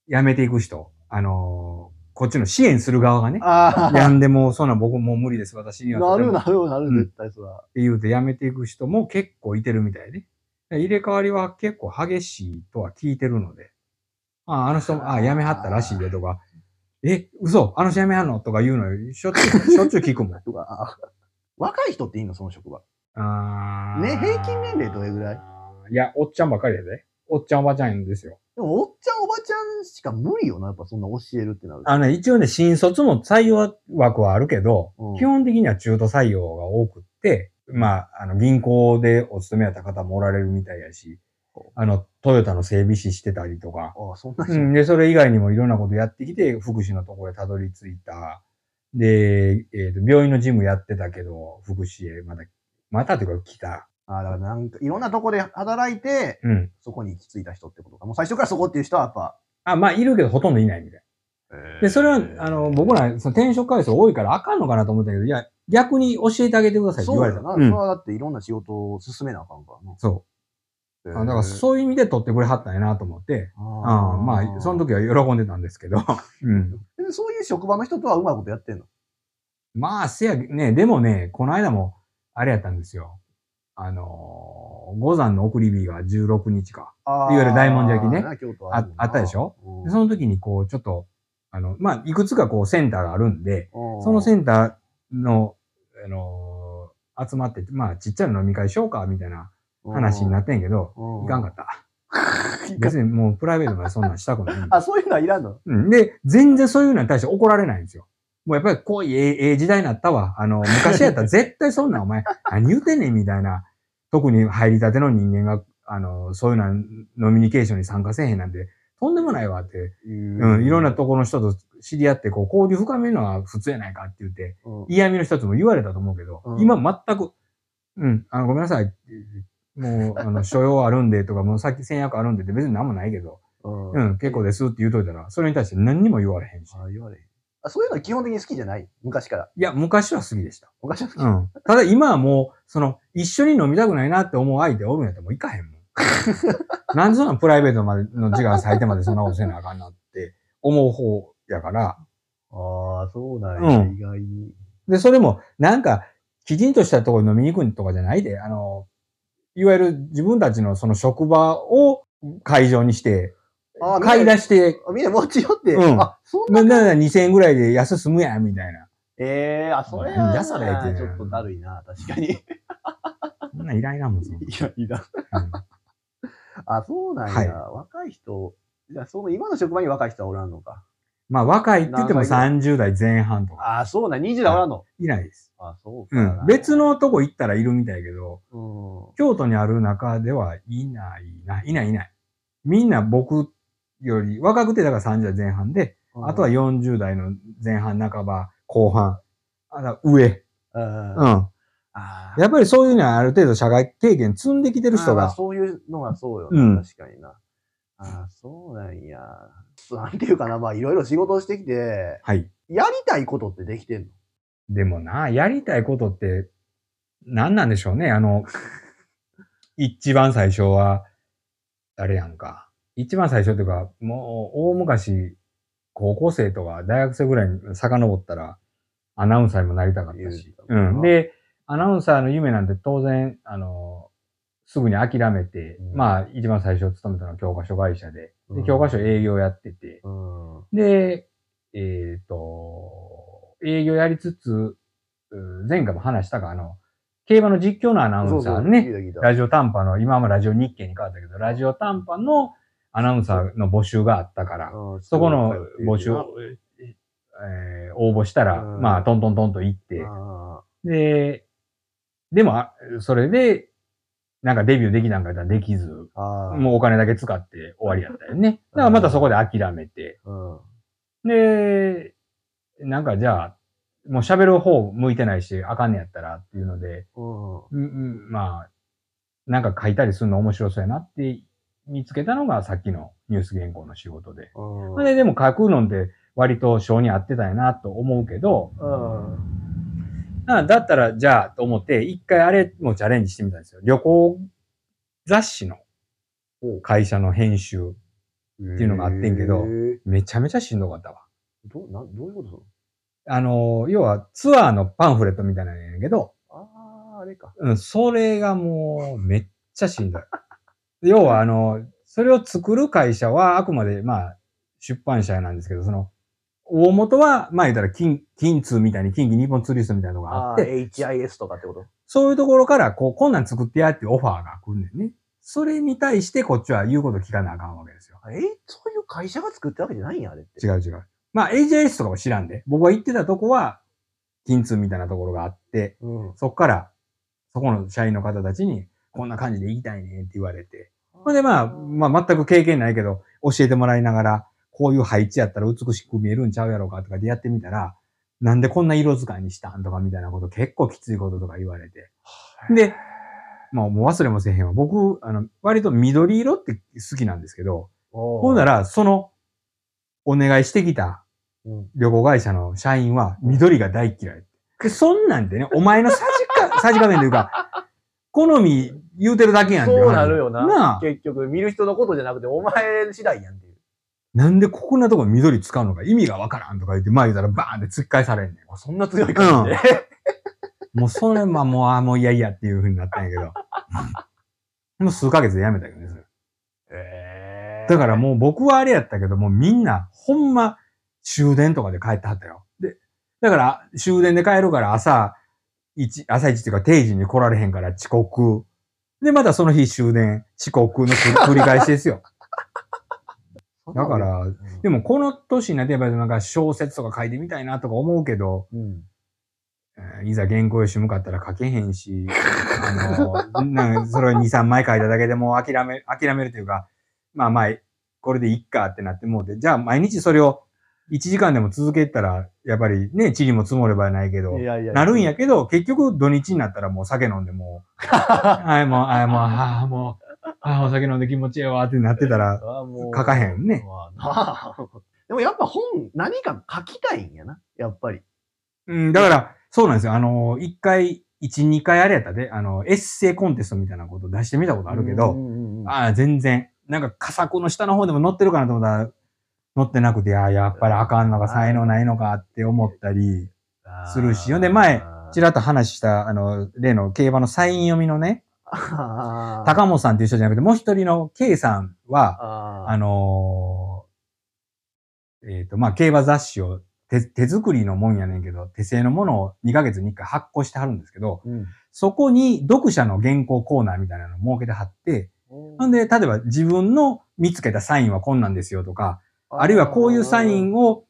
やめていく人。あのーこっちの支援する側がね。あやんでもう、そんなん僕もう無理です。私には。なるなるなる、うん絶対そら。って言うてやめていく人も結構いてるみたいで。入れ替わりは結構激しいとは聞いてるので。ああ、あの人も、ああ、辞めはったらしいでとか、え、嘘あの人辞めはんのとか言うのよ。しょっちゅう、しょっちゅう聞くもん。とか、あ若い人っていいのその職場。あーね平均年齢どれぐらい？いや、おっちゃんばっかりやで。おっちゃんおばちゃんですよ。でも、おっちゃんおばちゃんしか無理よな、やっぱそんな教えるってなると。あのね、一応ね、新卒も採用枠はあるけど、うん基本的には中途採用が多くって、まあ、あの、銀行でお勤めやった方もおられるみたいやし、あの、トヨタの整備士してたりとか、ああ、そんな人。うん、で、それ以外にもいろんなことやってきて、福祉のところへたどり着いた。で、えっ、と、病院の事務やってたけど、福祉へまた、またというか来た。ああ、だからなんか、いろんなとこで働いて、うん。そこに行き着いた人ってことか。もう最初からそこっていう人はやっぱ。あ、まあ、いるけどほとんどいないみたい。で、それは、あの、僕ら、その転職回数多いからあかんのかなと思ったけど、いや、逆に教えてあげてくださいって言われた。そうだよな。うんそれはだっていろんな仕事を進めなあかんからな。そう。あだから、う。そういう意味で取ってくれはったんやなと思って、ああまあ、その時は喜んでたんですけど、うん。でそういう職場の人とはうまいことやってんの？まあ、せや、ね、でもね、この間も、あれやったんですよ。あのー、五山の送り火が16日か。あいわゆる大文字焼きねな京都あるもんなあったでしょ？うんでその時にこう、ちょっと、あの、まあ、いくつかこう、センターがあるんで、うんそのセンターの、あのー集まって、まあ、ちっちゃな飲み会しようか、みたいな話になってんけど、うんいかんかった。別にもうプライベートまでそんなんしたくない。あ、そういうのはいらんの？うん。で、全然そういうのに対して怒られないんですよ。もうやっぱりこういうええええ時代になったわ。あの、昔やったら絶対そんなんお前、何言うてんねんみたいな。特に入りたての人間が、あの、そういうのノミニケーションに参加せえへんなんて、とんでもないわって、うん、いろんなところの人と知り合って、こう、交流深めるのは普通やないかって言って、うん嫌味の一つも言われたと思うけど、うん今全く、うん、あの、ごめんなさい。もう、あの、所要あるんでとか、もうさっき戦略あるんでって別に何もないけど、うんうん、結構ですって言うといたら、それに対して何にも言われへんし。あ言われへんあそういうのは基本的に好きじゃない？昔から。いや、昔は好きでした。昔は好き。うん。ただ今はもう、その、一緒に飲みたくないなって思う相手おるんやったらもう行かへんもん。なんでそんなプライベートまでの時間割いてまでそんなことせなあかんなって思う方やから。ああ、そうなんや、うん意外に。で、それも、なんか、きちんとしたところに飲みに行くとかじゃないで、あの、いわゆる自分たちのその職場を会場にして、あ買い出して、あみんな持ち寄って、うんあ、そんな。な、な、2000円ぐらいで安済むやん、みたいな。ええあ、それうんは、やされってねちょっとだるいな、確かに。いそんなんいらんいらんもん、そんな や、いらん。うんあ、そうなんや。はい若い人、じゃあその今の職場に若い人はおらんのか。まあ、若いって言っても何30代前半とか、あ、そうなん、20代おらんの？いないです。あ、そうかな。うん。別のとこ行ったらいるみたいやけど、うん。京都にある中ではいないな、いないいない。みんな僕より、若くてだから30代前半で、あとは40代の前半半ば、後半、あとは上。うん。うん。あやっぱりそういうのはある程度社会経験積んできてる人が、そういうのはそうようんな、確かにな。ああ、そうなんや。なんていうかな、まあいろいろ仕事をしてきて、はい。やりたいことってできてんの？でもな、やりたいことって、何なんでしょうね。あの、一番最初は、あれやんか。一番最初っていうか、もう、大昔、高校生とか大学生ぐらいに遡ったら、アナウンサーにもなりたかったし。うん。で、アナウンサーの夢なんて当然、あの、すぐに諦めて、うん。まあ、一番最初勤めたのは教科書会社で、で、うん。教科書営業やってて、うん。で、えっ、と、営業やりつつ、う前回も話したか、あの、競馬の実況のアナウンサーね、ラジオ短波の、今はもうラジオ日経に変わったけど、ラジオ短波のアナウンサーの募集があったから、うんそこの募集えー応募したら、うん。まあ、トントントンと行って、あで、でも、あそれで、なんかデビューできたんか言ったらできず、もうお金だけ使って終わりやったよね。だからまたそこで諦めて、うん。で、なんかじゃあ、もう喋る方向いてないし、あかんねやったらっていうので、うん。まあ、なんか書いたりするの面白そうやなって見つけたのがさっきのニュース原稿の仕事で。うんそれででも書くのって割と性に合ってたんやなと思うけど、うん。あだったらじゃあと思って、一回あれもチャレンジしてみたんですよ。旅行雑誌の会社の編集。っていうのがあってんけどめちゃめちゃしんどかったわ。どう、な、どういうこと？あの、要はツアーのパンフレットみたいなのやけど、ああ、あれか。うん、それがもうめっちゃしんどい。要はあの、それを作る会社はあくまでまあ出版社なんですけど、その、大元は、まあ言ったら金、金通みたいに近畿日本ツーリストみたいなのがあって、HIS とかってこと？そういうところから、こう、こんなん作ってやってオファーが来るんだよね。それに対してこっちは言うこと聞かなあかんわけですよ。えそういう会社が作ったわけじゃないんや、あれって。違う違う。まあ AJS とかも知らんで。僕が行ってたとこは、金通みたいなところがあって、うん。そっから、そこの社員の方たちに、こんな感じで言いたいねって言われて。ほんでまあ、まあ全く経験ないけど、教えてもらいながら、こういう配置やったら美しく見えるんちゃうやろうかとかでやってみたら、なんでこんな色使いにしたんとかみたいなこと結構きついこととか言われて。で、まあもう忘れもせへんわ。僕、あの、割と緑色って好きなんですけど、ほほんなら、その、お願いしてきたうん。旅行会社の社員は緑が大嫌い。で、そんなんでね、お前のさじか、さじ加減というか、好み言うてるだけやんそうなるよな。なあ。結局、見る人のことじゃなくて、お前次第やんっていう。なんでここんなとこ緑使うのか意味がわからんとか言って、前言ったらバーンって突っ返されんねあそんな強い感じで。ん。もうそれ、まあもう、あもういやいやっていう風になったんやけど。もう数ヶ月で辞めたけどね、それ。えだからもう僕はあれやったけど、もうみんな、ほんま、終電とかで帰ってはったよ。で、だから終電で帰るから朝一、朝一っていうか定時に来られへんから遅刻。で、またその日終電、遅刻の繰繰り返しですよ。だか、ら、でもこの年になってやっぱりなんか小説とか書いてみたいなとか思うけど、うん。えーいざ原稿用紙向かったら書けへんし、あの、なんかそれを2、3枚書いただけでもう諦め、諦めるというか、まあまあ、これでいっかってなってもうて、じゃあ毎日それを1時間でも続けたら、やっぱりね、塵も積もればないけど、いやいや。なるんやけど、結局土日になったらもう酒飲んでもう、あいもう、あいもう、ああ、もう、ああ、お酒飲んで気持ちいいわってなってたら、書書かへんね。でもやっぱ本、何か書きたいんやな。やっぱり。うん、だから、そうなんですよ。あの、一回、一、二回あれやったで、あの、エッセイコンテストみたいなこと出してみたことあるけど、ああ、全然。なんか、佳作の下の方でも載ってるかなと思ったら、載ってなくて、ああ、やっぱりあかんのか、才能ないのかって思ったりするし。ほんで、前、ちらっと話した、あの、例の競馬のサイン読みのね、高 高本さんっていう人じゃなくて、もう一人の K さんは、ああのーえっ、と、まあ、競馬雑誌を手手作りのもんやねんけど、手製のものを2ヶ月に1回発行してはるんですけど、うん。そこに読者の原稿コーナーみたいなのを設けてはって、ほんで、例えば自分の見つけたサインはこんなんですよとか、あるいはこういうサインを、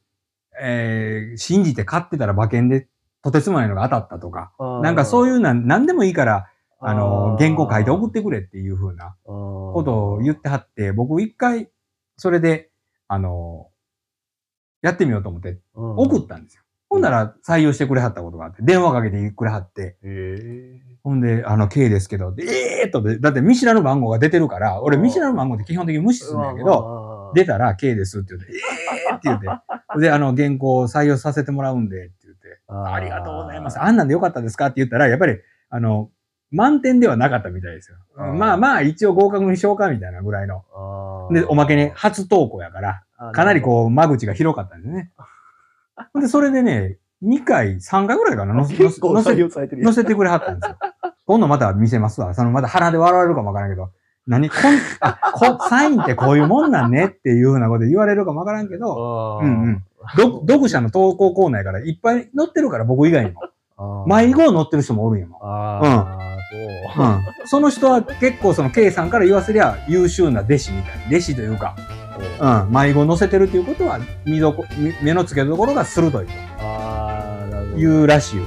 えー信じて買ってたら馬券でとてつもないのが当たったとか、なんかそういううな、なんでもいいから、あの、原稿書いて送ってくれっていう風なこことを言ってはって、僕一回、それで、あの、やってみようと思って送ったんですよ。ほんなら採用してくれはったことがあって、電話かけてくれはって、へほんで、あの、K ですけど、でええー、とで、だって見知らぬ番号が出てるから、俺見知らぬ番号って基本的に無視するんだけど、ど出たら K ですって言って、ええーって言って、で、あの、原稿を採用させてもらうんで、って言って、ありがとうございます。あんなんでよかったですかって言ったら、やっぱり、あの、満点ではなかったみたいですよ。あーまあまあ、一応合格にしようかみたいなぐらいの。で、おまけに初投稿やから、かなりこう、間口が広かったんですね。で、それでね、2回、3回ぐらいかな、載せてくれはったんですよ。今度また見せますわ。そのまた鼻で笑われるかもわからんけど、何こん、あ、こ、サインってこういうもんなんねっていうふうなこと言われるかもわからんけど、うんうん。ど読者の投稿コーナーやからいっぱい載ってるから僕以外にも。迷子載ってる人もおるんやもん。ああ、そう。うん。その人は結構その K さんから言わせりゃ優秀な弟子みたいな。弟子というか、うん。迷子載せてるということは、見どこ、み目の付けどころが鋭いああ、なるほとど。いうらしいわ。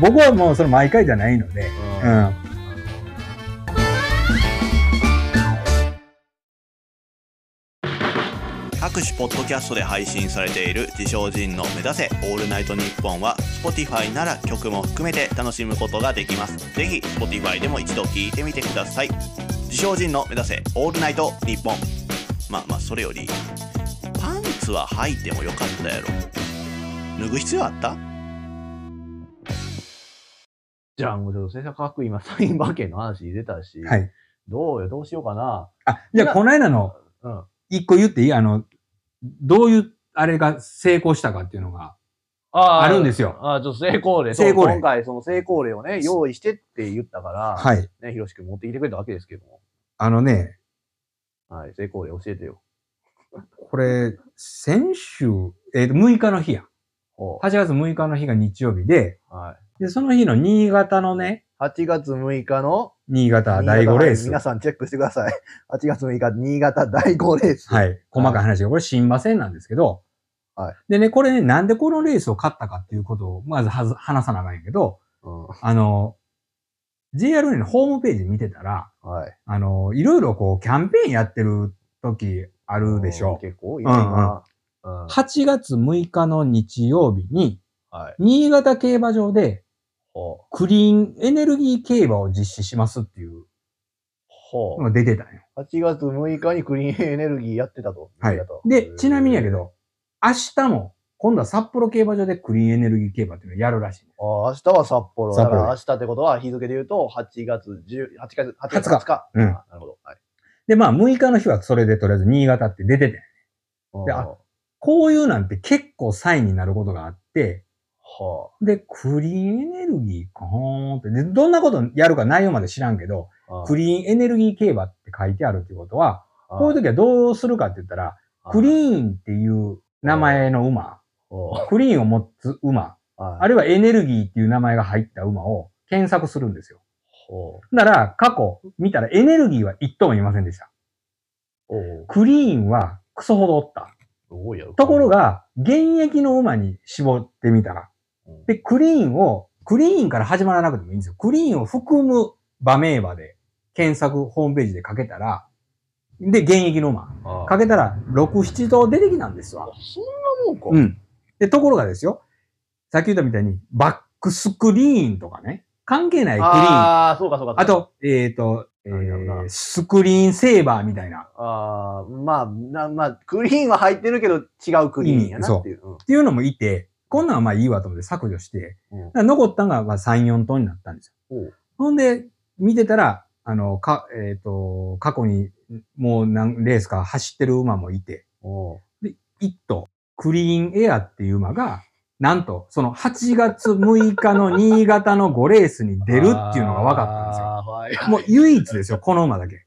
僕はもうそれ毎回じゃないので、ううん。各種ポッドキャストで配信されている自称人の目指せオールナイトニッポンは Spotify なら曲も含めて楽しむことができます。ぜひ Spotify でも一度聞いてみてください。自称人の目指せオールナイトニッポンまあまあそれよりパンツは履いてもよかったやろ脱ぐ必要あったじゃあ、もうちょっと先生かっこいい今、サイン馬券の話出たし、はい。どうよ、どうしようかな？あ、じゃあこの間のうん。一個言っていい？あの、どういう、あれが成功したかっていうのが、ああるんですよああ、ちょっと成功例。成功例今回、その成功例をね、用意してって言ったから、はい。ね、ひろしくん持ってきてくれたわけですけども。あのね、はい、成功例教えてよ。これ、先週、えっ、と、6日の日や。ほ8月6日の日が日曜日で、うはい。で、その日の新潟のね、8月6日の新潟第5レース。皆さんチェックしてください。8月6日、新潟第5レース。。はいい。細かい話が、これ新馬戦なんですけど、はい。でね、これね、なんでこのレースを勝ったかっていうことを、まずはず話さなあかんやけど、うん。あの、JRA のホームページ見てたら、はい。あの、いろいろこう、キャンペーンやってる時あるでしょ。結構多いね、今。うん。8月6日の日曜日に、はい。新潟競馬場で。クリーンエネルギー競馬を実施しますっていう。のが出てたんよ。8月6日にクリーンエネルギーやってたと。はい。で、ちなみにやけど、明日も、今度は札幌競馬場でクリーンエネルギー競馬っていうのをやるらしい。ああ、明日は札幌。札幌だから明日ってことは日付で言うと、8月10、8月、8月20 20日。うんあなるほど。はい。で、まあ6日の日はそれでとりあえず新潟って出てて、であこういうなんて結構サインになることがあって、はで、クリーンエネルギーかーんって、で、どんなことやるか内容まで知らんけど、あ。クリーンエネルギー競馬って書いてあるっていうことは、こういう時はどうするかって言ったら、クリーン、っていう名前の馬、ほクリーンを持つ馬、あるいはエネルギーっていう名前が入った馬を検索するんですよ。ほなら、過去見たらエネルギーは一頭もいませんでした。クリーンはクソほどおった。ところが、現役の馬に絞ってみたら、うん、で、クリーンを、クリーンから始まらなくてもいいんですよ。クリーンを含む馬名馬で検索ホームページでかけたら、で、現役の馬。ああかけたら、6、7頭出てきたんですわ。そんなもんか。うん。で、ところがですよ。さっき言ったみたいに、バックスクリーンとかね。関係ないクリーン。あああ、そうかそうか。と、えっ、と、えー、スクリーンセーバーみたいな。ああ、まあ、なまあ、クリーンは入ってるけど違うクリーンやなっていう。うんっていうのもいて、こんなんはまあいいわと思って削除して、うん残ったのがまあ3、4トンになったんですよ。ほんで、見てたら、あの、か、えっ、と、過去にもう何レースか走ってる馬もいて、で、一頭、クリーンエアっていう馬が、なんと、その8月6日の 新潟の5レースに出るっていうのが分かったんですよ。もう唯一ですよ、この馬だけ。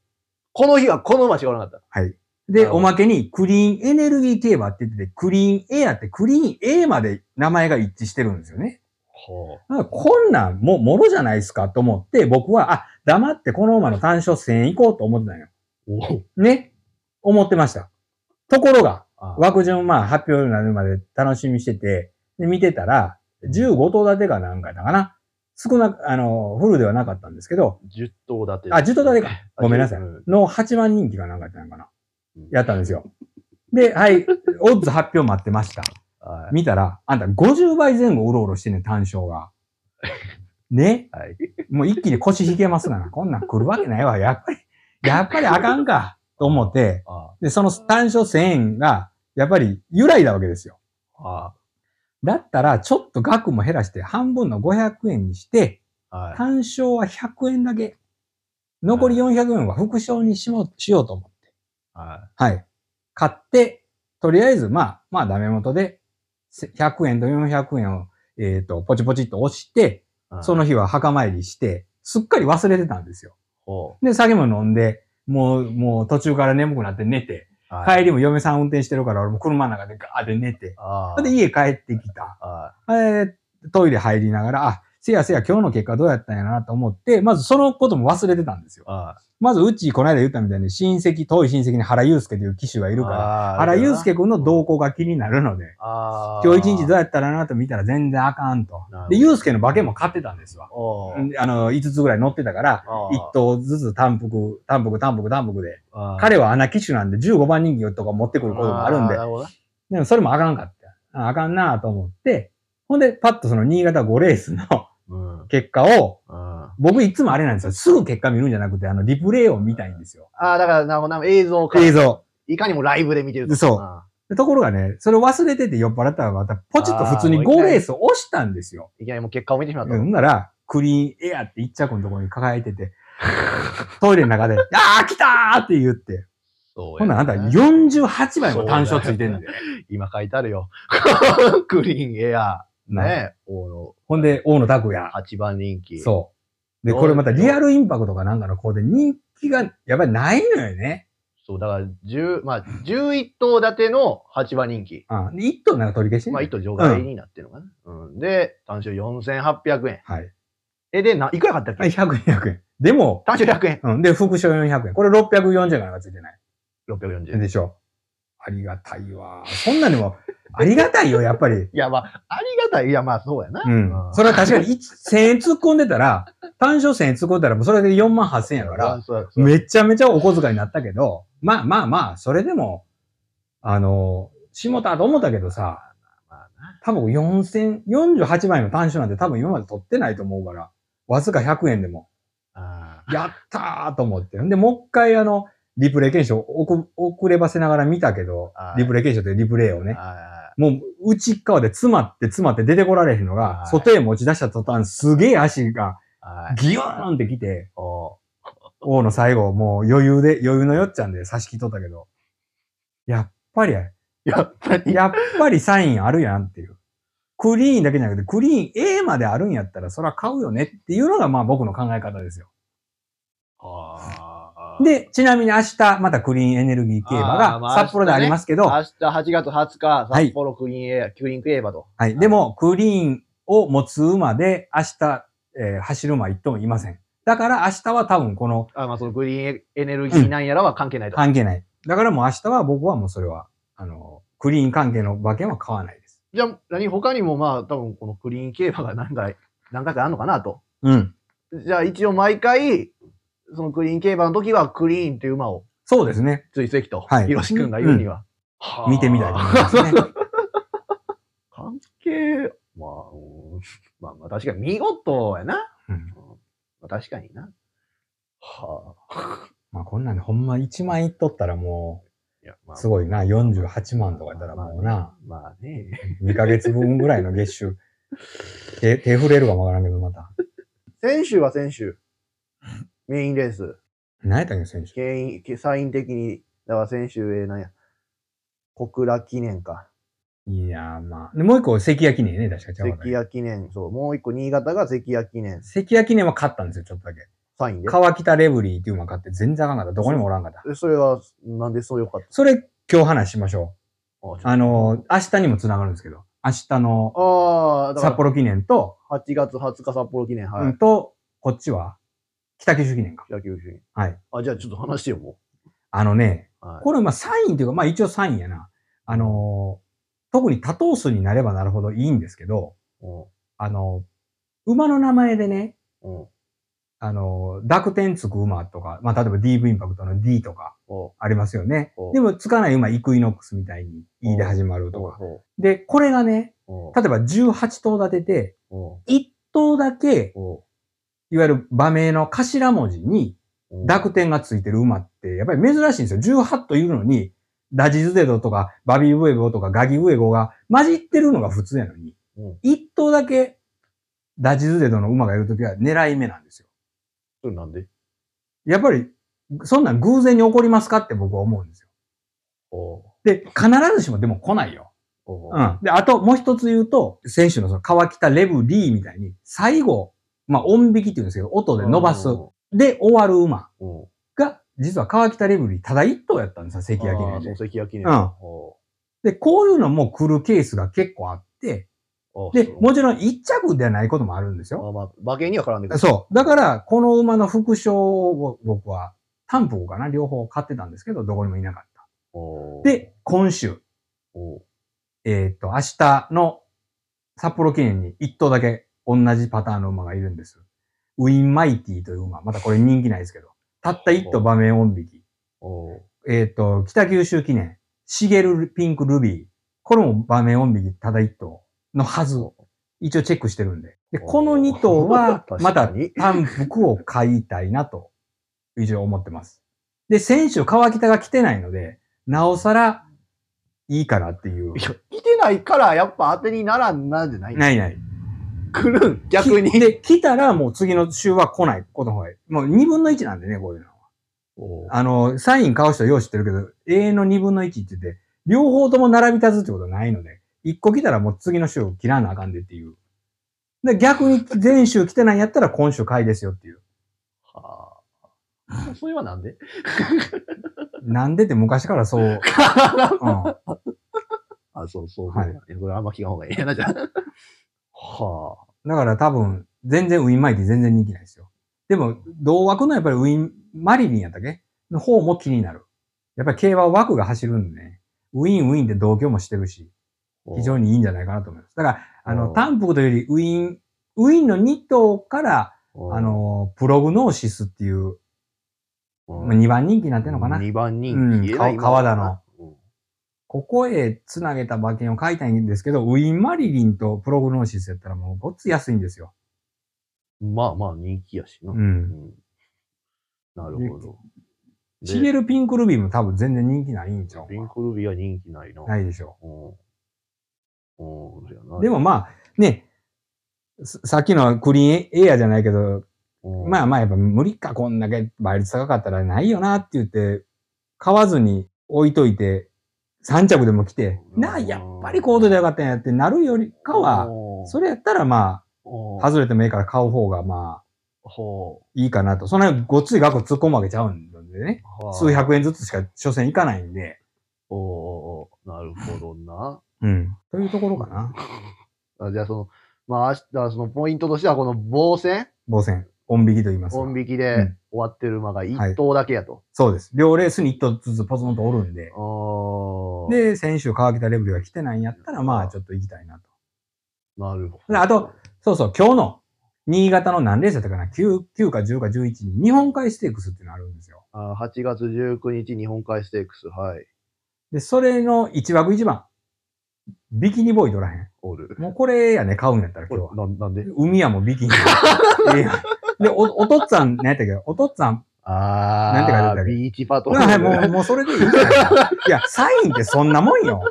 この日はこの馬しかおらなかっはい。なで、おまけに、クリーンエネルギー競馬って言ってて、クリーンエアってクリーン A まで名前が一致してるんですよね。た。ほだからこんなん、もう、もろじゃないですかと思って、僕は、あ、黙ってこの馬の単勝1000行こうと思ってたんよ。ね。思ってました。ところが、あ枠順、まあ、発表になるまで楽しみにしてて、で見てたら、15頭立てが何回だかな。少なく、あの、フルではなかったんですけど、10頭立て。あ、10頭立てか。ごめんなさい。うんの8番人気が何回だったのかなうん。やったんですよ。で、はい、オッズ発表待ってました。はい。見たら、あんた50倍前後うろうろしてんねん、単勝が。ね？はい。もう一気に腰引けますがな。こんなん来るわけないわ。やっぱり、やっぱりあかんか。と思って、あで、その単勝1000円が、やっぱり揺らいだわけですよ。あ。だったら、ちょっと額も減らして半分の500円にして、はい。単勝は100円だけ。残り400円は副賞にしようしようと思って。ははい。買って、とりあえず、まあ、まあ、ダメ元で、せ100円と400円を、えっ、と、ポチポチっと押して、い。その日は墓参りして、すっかり忘れてたんですよ。ほで、酒も飲んで、もう、もう途中から眠くなって寝て、う。はい。帰りも嫁さん運転してるから、俺も車の中でガーって寝て。で、家帰ってきた。はえートイレ入りながら、あ、せやせや今日の結果どうやったんやなと思って、まずそのことも忘れてたんですよまず、うち、この間言ったみたいに、親戚、遠い親戚に原祐介という騎手がいい。るから、ら原祐介君の動向が気になるので。今日一日どうやったらなと見たら全然あかんとで、祐介の馬券も買ってたんですわ。あの、5つぐらい乗ってたから、ああ1頭ずつ単服、単服、単服、単服で。彼は穴騎手なんで15番人気とか持ってくることもあるんででもそれもあかんかった。ああかんなと思って、ほんで、パッとその新潟5レースのうん。結果をうん。僕いつもあれなんですよ。すぐ結果見るんじゃなくて、あの、リプレイを見たいんですよ。ああ、だから、なな映像か。映像。いかにもライブで見てると。そうところがね、それを忘れてて酔っ払ったらまたポチッと普通に5レースを押したんですよ。ーいきなりもう結果を見てしまった。ほんなら、クリーンエアって一着のところに抱えてて、トイレの中で、あー来たーって言って、そうほんならあんたやな48枚も単勝ついてんで。今書いてあるよ。クリーンエア。ねね。大野ほんで、大野拓也。8番人気。そう。で、これまたリアルインパクトかなんかの子で人気がやっぱりないのよね。そう、だから、10、まあ、11頭立ての8番人気。うん。で、一頭なんか取り消し？てんまあ、ねん1頭除外になってるのかな。うん。で、単勝4800円。はい。え、で、な、いくら買ったっけ？はい、100円、100円。でも、単勝100円。うん。で、副賞400円。これ640円かなんかついてない。640円。でしょ。ありがたいわ。そんなにも、ありがたいよ、やっぱり。いや、まあ、ありがたい。いや、まあ、そうやな。うん。それは確かに1 1000 円突っ込んでたら、単勝1000円突っ込んだら、もうそれで4万8000円やから、めちゃめちゃお小遣いになったけど、まあまあまあ、それでも、あの、下田と思ったけどさ。多分4000、48枚の単勝なんて多分今まで取ってないと思うから、わずか100円でも、あやったーと思って。で、もう一回あの、リプレイ検証遅遅ればせながら見たけどは、いリプレイ検証ってリプレイをあ。ね、あもう内側で詰まって詰まって出てこられへんのがは、い外へ持ち出した途端すげえ足が。ギューンってきて、お王の最後もう余裕で、余裕のよっちゃんで差し切っとったけど、やっぱり、やっぱり。やっぱりサインあるやんっていう。クリーンだけじゃなくて、クリーン A まであるんやったら、そら買うよねっていうのが、まあ僕の考え方ですよ。あー、で、ちなみに明日、またクリーンエネルギー競馬が札幌でありますけど、明日8月20日、はい札幌クリーンエア、クリーン競馬と。はい。でも、クリーンを持つ馬で、明日、えー走る馬一頭もいません。だから明日は多分この、あ、まあ、そのグリーンエネルギーなんやらは関係ないと。関係ない。だからもう明日は僕はもうそれは、あの、クリーン関係の馬券は買わないです。じゃあ、何他にもまあ、多分このクリーン競馬が何回、何回かあるのかなと。うん。じゃあ、一応毎回、そのクリーン競馬の時はクリーンっていう馬をそうですね。追跡と、はいひろし君が言うには。はあ見てみたいと思いますね。関係、まあ、うんまあまあ確かに見事やな。うんまあ、確かにな。はあ。まあこんなんでほんま1万いっとったらもいや、まう、すごいな。48万とかやったらもうな、まあね。2ヶ月分ぐらいの月収。手、手触れるかもわからんけど、また。先週は先週。メインレース。何やったっけ、選手？権威、サイン的に、だから先週、えー、なんや。小倉記念か。いやーまあ。で、もう一個、関谷記念ね、確か関谷記念。そう。もう一個、新潟が関谷記念。関谷記念は勝ったんですよ、ちょっとだけ。サインで？川北レブリーっていう馬買って全然あかんかった。どこにもおらんかった。えそれは、なんでそうよかっそれ、今日話しましょう。あの、明日にも繋がるんですけど、明日の札幌記念と、8月20日札幌記念、はい。うんと、こっちは、北九州記念か。野球主義。はい。あ、じゃあちょっと話してよ、もあのね、う。はい。これ、まあ、サインっていうか、まあ、一応サインやな。あのー特に多頭数になればなるほどいいんですけど、うんあの馬の名前でね、うん。あの濁点つく馬とか、まあ、例えば DV インパクトの D とかおありますよねお。でも、つかない馬、イクイノックスみたいに E で始まるとか。おで、これがね、お例えば18頭立てて、お1頭だけ、おいわゆる馬名の頭文字にお濁点がついてる馬って、やっぱり珍しいんですよ。18頭いるのに、ダジズデドとか、バビーウエゴとか、ガギウエゴが混じってるのが普通やのに、うん一頭だけダジズデドの馬がいるときは狙い目なんですよ。それなんで？やっぱり、そんなん偶然に起こりますかって僕は思うんですよ。おで、必ずしもでも来ないよ。おうん。で、あともう一つ言うと、選手のその川北レブリーみたいに、最後、まあ音引きって言うんですけど、音で伸ばす。で、終わる馬うん。が、実は川北レブリーただ一頭やったんですよ、関谷記念で。関谷記念。うんおで、こういうのも来るケースが結構あって、で、もちろん一着ではないこともあるんですよ。まあまあ、馬券には絡んでくる。そう。だから、この馬の副賞を僕は、担保かな両方買ってたんですけど、どこにもいなかった。おで、今週、おえっ、と、明日の札幌記念に一頭だけ同じパターンの馬がいるんです。ウィンマイティという馬。またこれ人気ないですけど。たった一頭場面音引き。おえっ、と、北九州記念、シゲルピンクルビー。これも場面音引きただ一頭のはず。一応チェックしてるんで。で、この2頭は また単服を買いたいなと、一応思ってます。で、先週川北が来てないので、なおさらいいかなっていうい。や、来てないから、やっぱ当てにならんなんじゃないないない。来るん？逆に？きで、来たらもう次の週は来ないことの方がいい。もう2分の1なんでね、こういうのは。あの、サイン買う人はよう知ってるけど、永遠の2分の1って言って、両方とも並び立つってことはないので、1個来たらもう次の週切らなあかんでっていう。で、逆に前週来てないんやったら今週買いですよっていう。はあ。それはなんで？なんでって昔からそう。うん。あ、そうそう。はいこれあんま聞かん方がいいな、じゃあ。はだから多分、全然ウィンマイティ全然人気ないですよ。でも、同枠のやっぱりウィン、マリリンやったっけ？の方も気になる。やっぱり競馬は枠が走るんでね、ウィンウィンで同居もしてるし、あ。非常にいいんじゃないかなと思います。だから、あの、うん単服というより、ウィン、ウィンの2頭から、うん、あの、プログノーシスっていう、うん、まあ2番人気になってるのかな。2番人うん気。えらいか川田のうん。ここへつなげた馬券を買いたいんですけど、ウィンマリリンとプログノーシスやったらもうごっつ安いんですよ。まあまあ人気やしな。う。うんんなるほど。でシゲルピンクルビーも多分全然人気ないんちゃうピンクルビーは人気ないな。ないでしょうん。うん。う。でもまあ、ね、ささっきのクリーンエアじゃないけど、うん、まあまあやっぱ無理か、こんだけ倍率高かったらないよなって言って、買わずに置いといて、3着でも来て、なあ、やっぱりコードでよかったんやってなるよりかは、うん、それやったらまうん、あ、外れてもいいから買う方がまあ、ほいいかなと。そんなごっつい額突っ込むわけちゃうんでね。数百円ずつしか所詮いかないんで。おなるほどな。うん。というところかな。あじゃあその、まあ明日、そのポイントとしてはこの棒線、防戦。音引きと言いますが音引きうでん終わってる馬がはい1頭だけやと。そうです。両レースに一頭ずつポツンとおるんで。で、先週川北レベルが来てないんやったら、まあちょっと行きたいなと。なるほであと、そうそう、今日の新潟の何レースやったかな ?9、9か10か11に日本海ステークスっていうのあるんですよ。あ8月19日日本海ステークス、はい。で、それの1枠1番。ビキニボーイ取らへん。おる。もうこれやね、買うんやったらこ今日は。れななんで？海やもんビキニ。ええやんで、お、おとっつぁん、何やったっけ？おとっつぁん？あー、なんて書いてあったっけ？ビーチパトロはい、ール。もう、もうそれでいいいや、サインってそんなもんよ。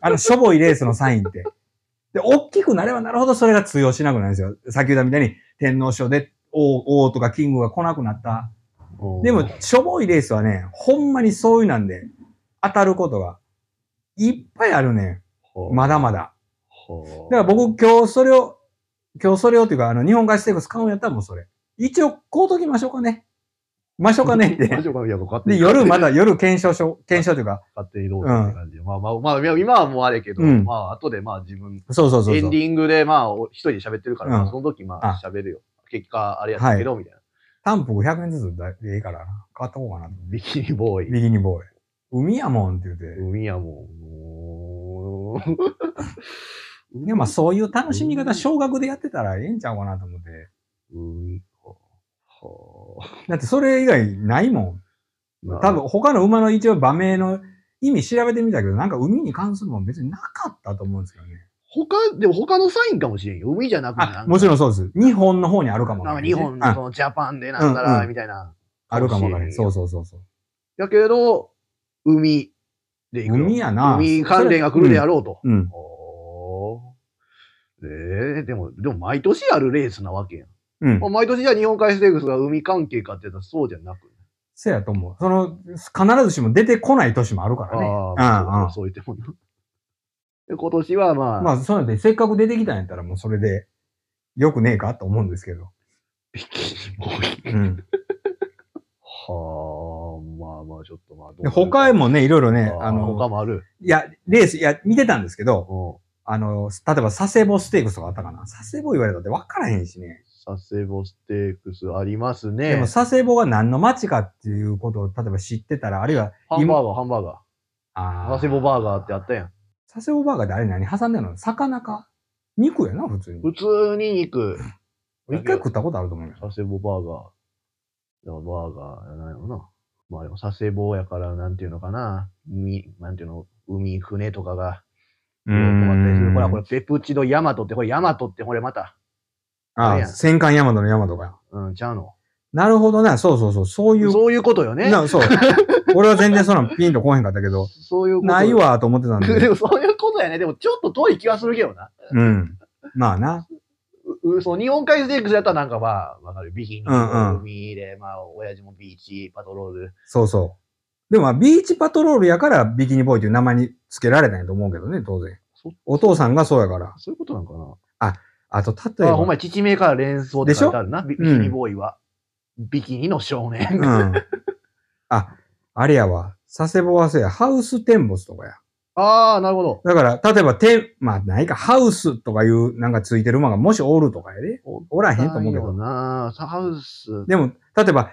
あの、しょぼいレースのサインって。で、大きくなればなるほどそれが通用しなくなるんですよ。先ほどみたいに天皇賞で王、王とかキングが来なくなった。うんでも、しょぼいレースはね、ほんまにそういうなんで、当たることがいっぱいあるね。まだま。だ。だから僕今日それを、今日それをっていうか、あの、日本海ステークス買うんやったらもうそれ。一応、こうときましょうかね。ましょうかねって。マジかいやで、に夜まだ、夜検証しょ、検証というか、勝手にどうぞって感じで。まあまあ、まあ、今はもうあれやけど、うんまあ、後でまあ自分、そうそうそう。エンディングでまあ、お一人で喋ってるから、まあうんその時まああ喋るよ。結果、あれやったけど、みたいな。単服100円ずつでいいからな。買った方がなと。ビキニボーイ。ビキニボーイ。海やもんって言って。海やもん。いや、まあそういう楽しみ方、少額でやってたらええんちゃうかなと思って。海か。はだってそれ以外ないもん。あ。多分他の馬の一応馬名の意味調べてみたけど、なんか海に関するもん別になかったと思うんですけどね。他、でも他のサインかもしれんよ。海じゃなくてあ、もちろん。んそうです。日本の方にあるかもわなんか日本のそあのジャパンでなんだら、うんうんみたいな。あるかもわからない。そうう。そうそうそう。だけど、海で行くの。海やな海関連が来るであろうと。うん。おーええでも、でも毎年あるレースなわけやん。うんまあ。毎年じゃあ日本海ステークスが海関係かって言ったらそうじゃなく。せやと思う。その、必ずしも出てこない年もあるからね。ああ、うんうんそう言ってもな。で今年はまあ、まあ、そうなんで、せっかく出てきたんやったらもうそれで、よくねえかと思うんですけど。ビキニボーイ。うん。はあ、まあまあ、ちょっとまあどうで他へもね、いろいろね、ああの、他もある。いや、レース、いや、見てたんですけど、うん。あの、例えば佐世保ステークスとかあったかな。佐世保言われたって分からへんしね。佐世保ステークスありますね。でも佐世保が何の街かっていうことを、例えば知ってたら、あるいは、ハンバーガー、ハンバーガー。あ佐世保バーガーってあったやん。佐世保バーガーであれ何？挟んでんの？魚か？肉やな、普通に。普通に肉。一回食ったことあると思うよ。佐世保バーガー。バーガーやないのな。まあでも佐世保やから、なんていうのかな。海、なんていうの、海、船とかがうーんほら、これ、ペプチドヤマトって、これ、ヤマトって、これまた、あれやあ、ん戦艦ヤマトのヤマトか。うん、ちゃうの？なるほどな。そうそうそう。そういう。そういうことよね。なそう。俺は全然そんなんピンとこへんかったけど、そういうこと。ない。わと思ってたんでで。も、そういうことやね。でも、ちょっと遠い気はするけどな。うん。まあな。ううそう、日本海ステークスやったらなんかまあ、わかる。ビキニ、うんうん海で、まあ、親父もビーチ、パトロール。そうそう。でもまあ、ビーチパトロールやからビキニボーイという名前に付けられたんやと思うけどね、当然。そお父さんがそうやから。そういうことなんかな。あと、例えあ、ほんまば。や、父名から連想って書いてあるな。ビビキニボーイは。ビキニの少年。うん。あ、あれやわ。佐世保はそうや。ハウステンボスとかや。ああ、なるほど。だから、例えば、て、まあ、ないか、ハウスとかいう、なんかついてる馬がもしおるとかやで。おらへんと思うけど。なハウス。でも、例えば、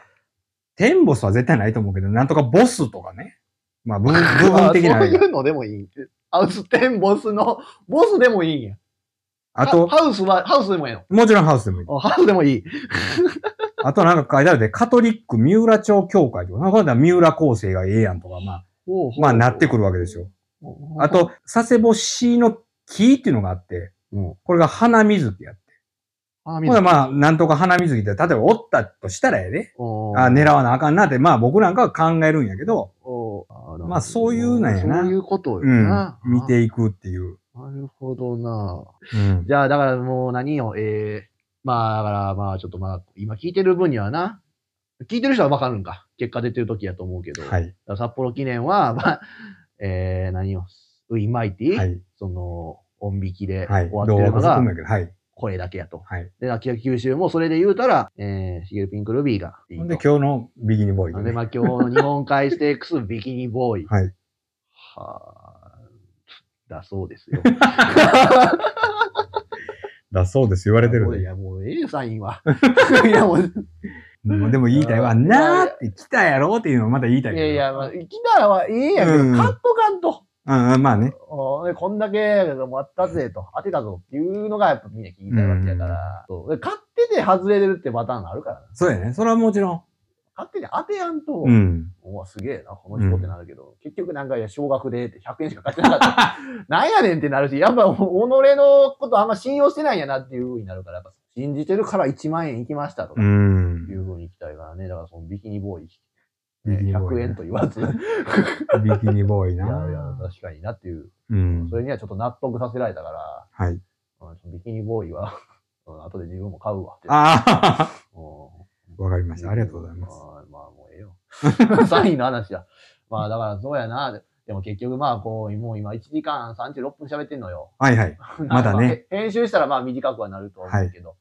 テンボスは絶対ないと思うけど、なんとかボスとかね。まあ、部分、的なあそういうのでもいい。ハウステンボスの、ボスでもいいんや。あと、ハハウスは、ハウスでもいいの？もちろんハウスでもいい。あハウスでもいい？あとなんか書いてあるで、カトリック三浦町協会とか、なんか三浦構成がええやんとか、まあ、まあなってくるわけですよ。あと、佐世保市の木っていうのがあって、うん、これが花水木やって。あ、ほらまあ、なんとか花水木って、例えばおったとしたらやで、あ狙わなあかんなって、まあ僕なんかは考えるんやけど、まあそういうなんやなそういうことようんな。、見ていくっていう。なるほどな。うん。じゃあ、だからもう何よ、ええまあ、だからまあ、ちょっとまあ、今聞いてる分にはな、聞いてる人はわかるんか。結果出てる時やと思うけど。はい。札幌記念は、まあ、えー、何よ、ウィンマイティ、はい。その、音引きではい。終わってるのがはい。声だけやと。はい。で、秋田九州もそれで言うたら、えー、シゲルピンクルビーがいいで今日のビギニボーイでね、で、まあ今日の日本海ステークスビキニボーイ。はい。はあ、だそうですよ。だそうです、言われてるで。いや、もう A サインは。いや、もう、うんでも言いたいわ。うんなーって来たやろっていうのをまた言いたいけど。いやいや、まあ、来たらはいいんやけど、うんカットカンと。うんうん、まあね。おでこんだけもあったぜと、当てたぞっていうのがやっぱみんな聞きたいわけやから。そうで買ってて外れるってパターンがあるからな。そうやね。それはもちろん。買ってて当てやんと、うん。うわ、すげえな、この人ってなるけど、結局なんか、いや、少額でって100円しか買ってなかった。なんやねんってなるし、やっぱ、己のことあんま信用してないんやなっていう風になるから、やっぱ、信じてるから1万円いきましたとか、ういん。う風にいきたいからね。だから、そのビキニボーイ、ビキニボーイ100ね円と言わず、い やビキニボーイいや、な。確かになっていう、うんそ。れにはちょっと納得させられたから、はい。うんビキニボーイは、うん後で自分も買うわって。あうんあ、わかりました。ありがとうございます。あーまあ、もう。サインの話だ。まあ、だからそうやな。でも結局まあ、こう、もう今1時間36分喋ってんのよ。はいはい。まだねあ。編集したらまあ短くはなると思うけど、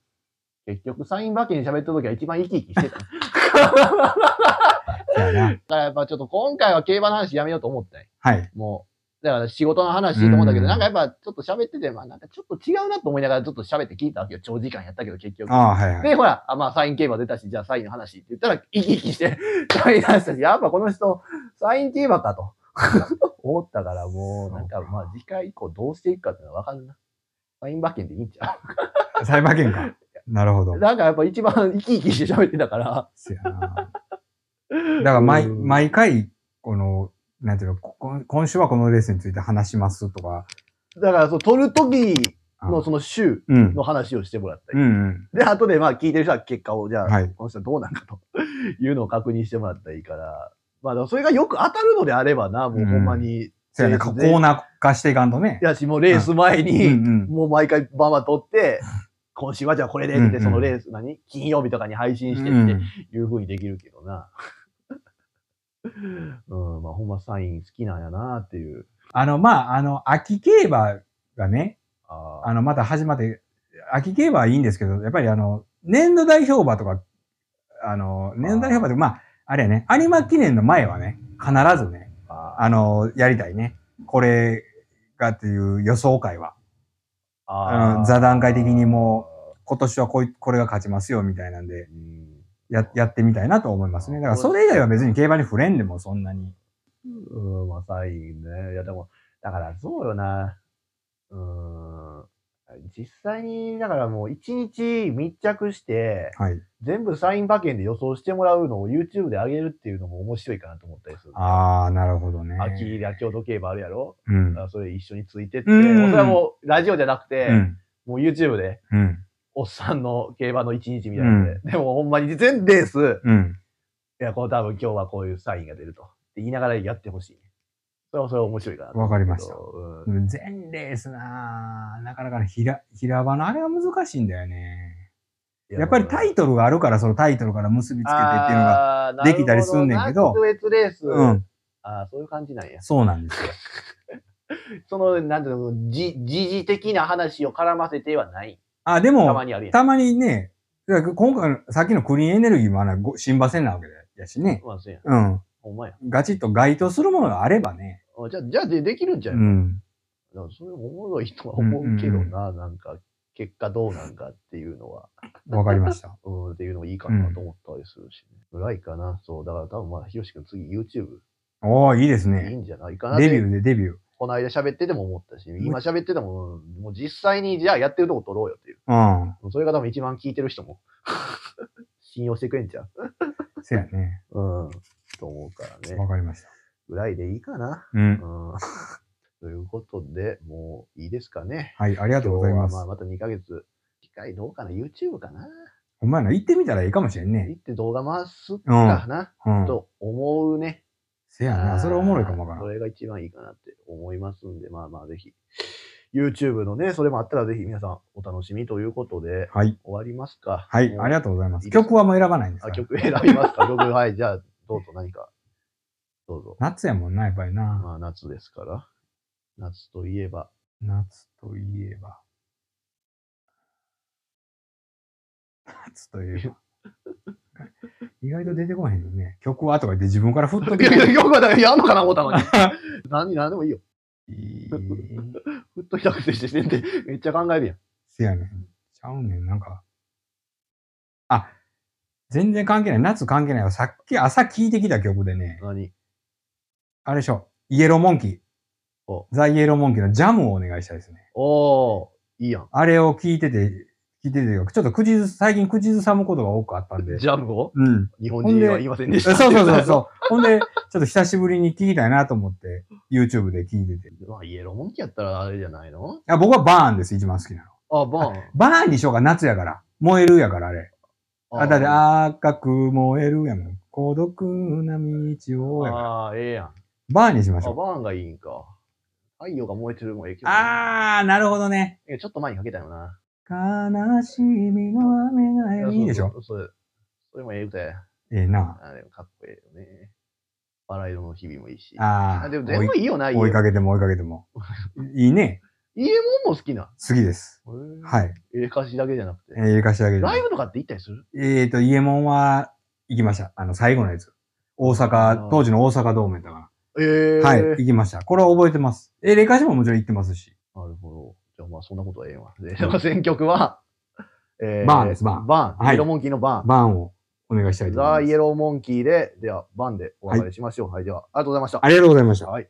結局サイン馬券喋ってる時は一番生き生きしてた。だか。らやっぱちょっと今回は競馬の話やめようと思ったよ。はい。もう。だから仕事の話と思ったけど、うんなんかやっぱちょっと喋ってて、まあなんかちょっと違うなと思いながらちょっと喋って聞いたわけよ。長時間やったけど結局。はいはい。で、ほら、あまあ、サイン競馬出たし、じゃあサインの話って言ったら、生き生きして、サイン話したし、やっぱこの人、サイン競馬かと、思ったから、もう、なんか、まあ、次回以降どうしていくかっていうのはわかるな。サイン馬券でいいんちゃ裁判権か。なるほどう。なんかやっぱ一番生き生きして喋ってたから。だから毎、うん毎回、この、なんていうの、今週はこのレースについて話しますとか。だから、そう、撮る時あのその週うん。の話をしてもらったり。うんうん。で、後でまあ、聞いてる人は結果を、じゃあ、はいこの人はどうなんかというのを確認してもらったらいいから、まあ、それがよく当たるのであればな、もうほんまに、そうやね。コーナー化していかんとね。やし、もうレース前に。もう毎回バンバン撮って、今週はじゃあこれでって、そのレース何？金曜日とかに配信してってうんいう風にできるけどな。うん、まあほんまサイン好きなんやなっていう。あの、まあ、あの、秋競馬がね、ああの、また始まって、秋競馬はいいんですけど、やっぱりあの、年度代表馬とか、あの、年度代表馬で、まあ、あれやね、有馬記念の前はね、必ずね、ああの、やりたいね。これがっていう予想会は。あうん座談会的にも今年はこいこれが勝ちますよ、みたいなんで、うんや、やってみたいなと思いますね。だからそれ以外は別に競馬に触れんでもそんなに。うん、まあサインね。いやでも、だからそうよな。うん。実際に、だからもう一日密着して、はい。全部サイン馬券で予想してもらうのを YouTube で上げるっていうのも面白いかなと思ったりする。ああ、なるほどね。秋で京都競馬あるやろうん。あそれ一緒についてって、うんそれはもうラジオじゃなくて、うん。もう YouTube で、うん。おっさんの競馬の一日みたいなので、でもほんまに全レース、うん。いや、この多分今日はこういうサインが出ると。って言いながらやってほしい。それはそれは面白いかな。わかりましたうん全レースななかなかね平、平場のあれが難しいんだよね。やっぱりタイトルがあるから、そのタイトルから結びつけてっていうのが、できたりすんねんけどなるほな特別レース。うん。ああ、そういう感じなんや。そうなんですよ。その、なんていうの、じ、時事的な話を絡ませてはない。あ、でたまも、にあるやん。たまにね、だから今回の、さっきのクリーンエネルギーもあのご新馬戦なわけやしね。まあ、そうやん。うん。ほんまや。ガチッと該当するものがあればね。あじゃあ、じゃあでできるんじゃない、うん。だからそれもおもろいとは思うけどな、なんか、結果どうなんかっていうのは、わかりました。うん、っていうのもいいかなと思ったりするし、ねぐらいかな。そう、だから多分まあ、ひろし君次 YouTube おー、いいですいいね。んじゃないかなー。デビューでデビュー。この間喋ってても思ったし、今喋ってても、うんもう実際にじゃあやってるとこ撮ろうよっていう。うん。それが多分一番聞いてる人も 信用してくれんちゃうせやね。うん。と思うからわね。かりました。ぐらいでいいかな。うん。うん。ということで、もういいですかね。はい、ありがとうございます。まあまた2ヶ月。機会どうかな ?YouTube かなお前の行ってみたらいいかもしれんね。行って動画回すかな、うん。と思うね。せやな。それおもろいかもわからん。それが一番いいかなって思いますんで、まあまあぜひ。YouTube のね、それもあったらぜひ皆さんお楽しみということで、はい。終わりますか。はい、もうありがとうございます。いいですか？曲はもう選ばないんですか？あ、曲選びますか？曲、はい、じゃあ、どうぞ何か。どうぞ。夏やもんな、やっぱりな。まあ、夏ですから。夏といえば。夏といえば。夏といえば。意外と出てこへんよね。曲はとか言って自分から振っといけやいや、曲はだからやんのかな思ったのに。何、何でもいいよ。いいふっときたくてしてんで、めっちゃ考えるやん。せやねん。ちゃうねん、なんか。あ、全然関係ない。夏関係ないわ。さっき朝聴いてきた曲でね、何？あれでしょ。イエローモンキーお。ザ・イエローモンキーのジャムをお願いしたいですね。おー、いいやん。ああれを聞いてて、聞いてて、ちょっと口ず、最近口ずさむことが多くあったんで。ジャムを？うん。日本人は言いませんでした。そうそうそうそう。ほんで、ちょっと久しぶりに聞きたいなと思って、YouTube で聞いてて。いまあ、イエローモンキーやったらあれじゃないの？や僕はバーンです、一番好きなの。あ、バーン。バーンにしようか、夏やから。燃えるやから、あれ。あ、だってあ赤く燃えるやもん。孤独な道をやから。あー、ええやん。バーンにしましあ、ょう。バーンがいいんか。太陽が燃えてるもええけど。あー、なるほどね。えちょっと前にかけたよな。悲しみの雨がいいでしょ？そうそれもええ歌や。ええな。あれもかっこええよね。バラ色の日々もいいし。あー。あでも全部いいよな、追い追いかけても追いかけても。いいね。イエモンも好きな。好きです。はい。ええ歌詞だけじゃなくて？ええ、貸し上げて。ライブとかって行ったりする？えーと、イエモンは行きました。あの、最後のやつ。大あ阪ー、当時の大阪ドームやったかええな。はい、行きました。これは覚えてます。えー、レカシももちろん行ってますし。なるほど。まあそんなことはええわ。で、選曲は、えバーンですバーンバーン。はいイエローモンキーのバーン。バーンをお願いしたいと思ザ・います。イエローモンキーで、では、バンでお別れしましょう。はい、では、ありがとうございました。ありがとうございました。はい。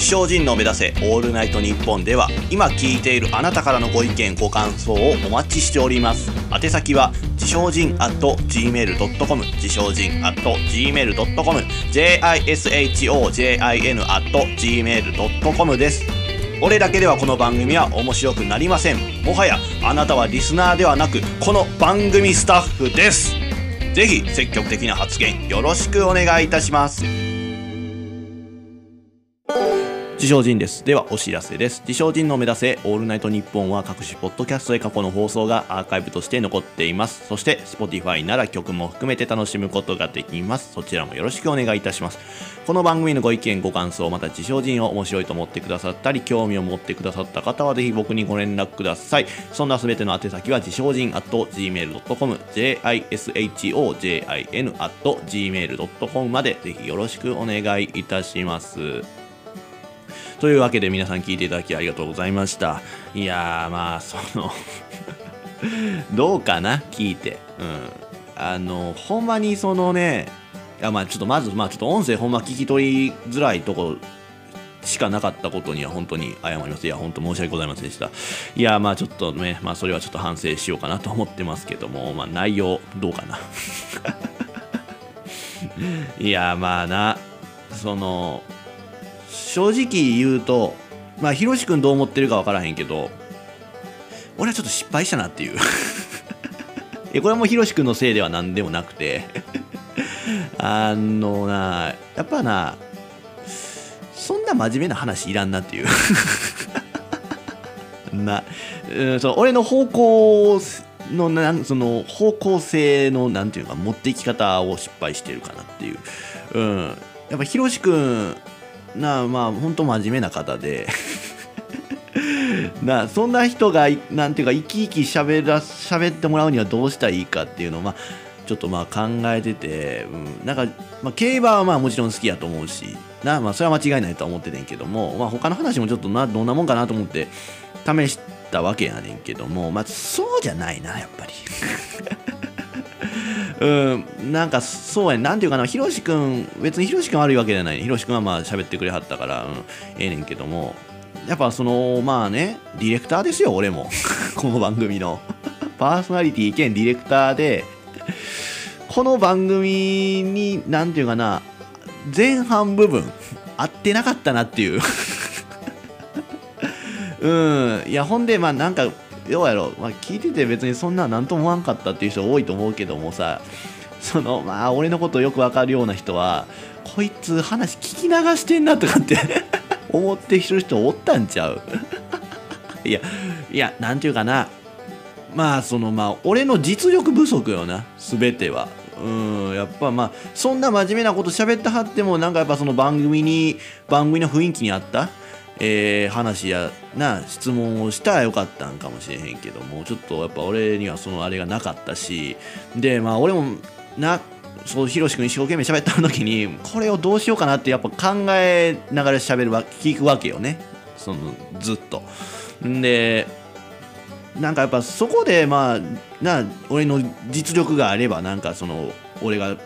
自称人の目指せオールナイトニッポンでは今聞いているあなたからのご意見ご感想をお待ちしております宛先は自称人 at gmail.com 自称人 at gmail.com jishojin at gmail.com です俺だけではこの番組は面白くなりません。もはやあなたはリスナーではなくこの番組スタッフです。ぜひ積極的な発言よろしくお願いいたします。自称人です。ではお知らせです。自称人の目指せオールナイトニッポンは各種ポッドキャストで過去の放送がアーカイブとして残っています。そして Spotify なら曲も含めて楽しむことができます。そちらもよろしくお願いいたします。この番組のご意見、ご感想、また自称人を面白いと思ってくださったり、興味を持ってくださった方はぜひ僕にご連絡ください。そんなすべての宛先は自称人 at gmail.com、jishojin at gmail.com までぜひよろしくお願いいたします。というわけで皆さん聞いていただきありがとうございました。いやーまあその どうかな？聞いて。うん。あの、ほんまにそのね、いやまあちょっとまずまあちょっと音声ほんま聞き取りづらいとこしかなかったことには本当に謝ります。いや、本当申し訳ございませんでした。いや、まあちょっとね、まあそれはちょっと反省しようかなと思ってますけども、まあ内容どうかな？いや、まあな、その、正直言うと、まあ、ひろしくんどう思ってるかわからへんけど、俺はちょっと失敗したなっていう。これはもうひろしくんのせいでは何でもなくて、あのな、やっぱな、そんな真面目な話いらんなっていう。な、うん、そう俺の方向のなんその方向性のなんていうか持っていき方を失敗してるかなっていう、うん、やっぱひろしくんなまあ本当真面目な方で なそんな人がなんていうか生き生きしゃべらしゃべってもらうにはどうしたらいいかっていうのをまあちょっとまあ考えてて、うん、なんか、まあ、競馬はまあもちろん好きやと思うしな、まあ、それは間違いないとは思っててんけども、まあ、他の話もちょっとなどんなもんかなと思って試したわけやねんけども、まあ、そうじゃないなやっぱり。うん、なんかそうやねなんていうかなひろしくん別にひろしくん悪いわけじゃない。ひろしくんはまあ喋ってくれはったから、うん、ええねんけども。やっぱそのまあねディレクターですよ俺も。この番組の。パーソナリティ兼ディレクターでこの番組になんていうかな前半部分合ってなかったなっていう。うんいやほんでまあなんかどうやろう、まあ、聞いてて別にそんな何とも思わんかったっていう人多いと思うけどもさ。そのまあ俺のことよくわかるような人はこいつ話聞き流してんなとかって 思ってる人おったんちゃう？いやいやなんていうかな。まあそのまあ俺の実力不足よな。全ては。うんやっぱまあそんな真面目なこと喋ってはってもなんかやっぱその番組に番組の雰囲気に合った？えー、話やな質問をしたらよかったんかもしれへんけどもちょっとやっぱ俺にはそのあれがなかったしでまあ俺もなそうひろし君一生懸命喋った時にこれをどうしようかなってやっぱ考えながら喋るわ聞くわけよねそのずっと。んでなんかやっぱそこでまあな俺の実力があればなんかその俺が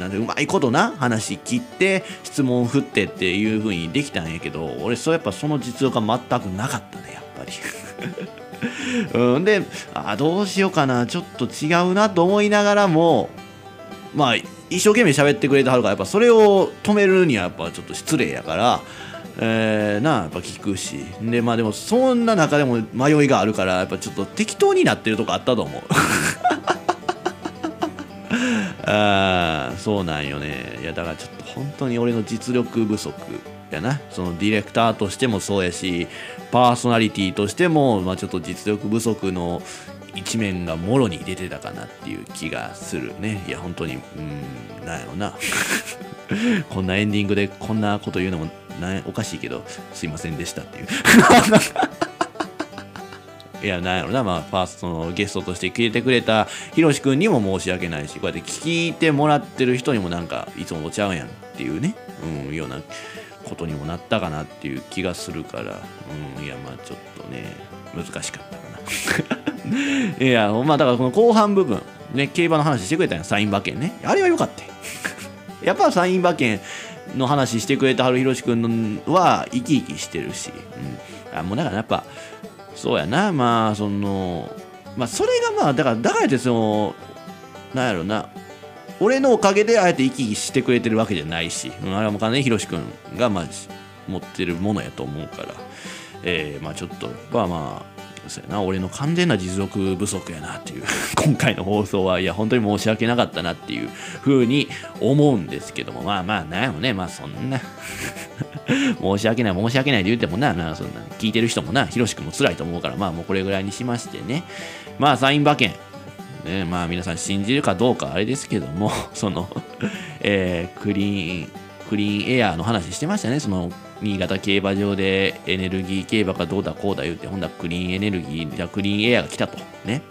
なんでうまいことな話切って質問振ってっていう風にできたんやけど俺そうやっぱその実力が全くなかったねやっぱり。うんであどうしようかなちょっと違うなと思いながらもまあ一生懸命喋ってくれてはるからやっぱそれを止めるにはやっぱちょっと失礼やからえー、なやっぱ聞くし。でまあでもそんな中でも迷いがあるからやっぱちょっと適当になってるとこあったと思う。あそうなんよね。いやだからちょっと本当に俺の実力不足やな。そのディレクターとしてもそうやしパーソナリティとしても、まあ、ちょっと実力不足の一面がもろに出てたかなっていう気がするね。いや本当にうんなんやろな。こんなエンディングでこんなこと言うのもなおかしいけどすいませんでしたっていう。いや、なんやろな、まあ、ファーストのゲストとして聞いてくれたひろしくんにも申し訳ないし、こうやって聞いてもらってる人にもなんか、いつもとちゃうやんっていうね、うん、ようなことにもなったかなっていう気がするから、うん、いや、まあ、ちょっとね、難しかったかな。いや、まあ、だからこの後半部分、ね、競馬の話してくれたやん、サイン馬券ね。あれは良かった やっぱサイン馬券の話してくれた春ひろしくんは生き生きしてるし、うん、あもうだからやっぱ、そうやな、まあ、その、まあ、それがまあ、だから、だからってその、なんやろな、俺のおかげであえて生き生きしてくれてるわけじゃないし、うん、あれはもう完全にひろしくんが、まあ、持ってるものやと思うから、えー、まあ、ちょっと、まあまあ、そうやな、俺の完全な実力不足やなっていう、今回の放送は、いや、本当に申し訳なかったなっていうふうに思うんですけども、まあまあ、なんやろね、まあそんな。申し訳ない、申し訳ないで言ってもな、なそんな聞いてる人もな、ひろしくんも辛いと思うから、まあもうこれぐらいにしましてね、まあサイン馬券、ね、まあ皆さん信じるかどうかあれですけども、その、えー、クリーン、クリーンエアーの話してましたね、その、新潟競馬場でエネルギー競馬かどうだこうだ言うて、ほんだクリーンエネルギー、じゃクリーンエアが来たと。ね。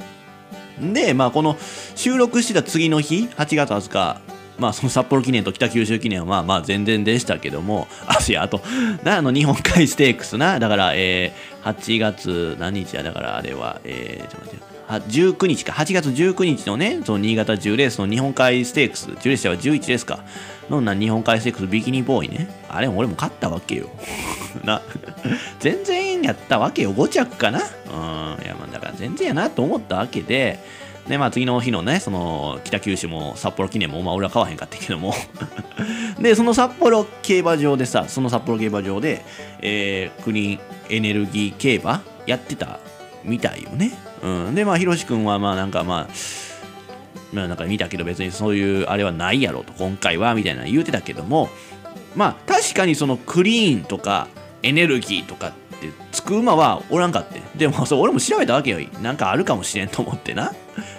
で、まあこの収録してた次の日、8月20日、まあその札幌記念と北九州記念はまあ全然でしたけども、あ、いや、あと、な、あの日本海ステークスな、だから、えー、8月何日や、だからあれは、えー、ちょっと待って、19日か、8月19日のね、その新潟10レースの日本海ステークス、10レースは11レースか、のな日本海ステークスビキニボーイね。あれ、俺も勝ったわけよ。な、全然やったわけよ。5着かな。うん、いや、まあ、だから全然やなと思ったわけで、で、まあ次の日のね、その北九州も札幌記念も、まあ俺は買わへんかったけども で、その札幌競馬場でさ、その札幌競馬場で、えー、クリーンエネルギー競馬やってたみたいよね。うん。で、まあ、ひろし君は、まあなんかまあ、まあなんか見たけど別にそういうあれはないやろと、今回は、みたいな言うてたけども、まあ確かにそのクリーンとかエネルギーとかってつく馬はおらんかって。でもそう俺も調べたわけよ。なんかあるかもしれんと思ってな。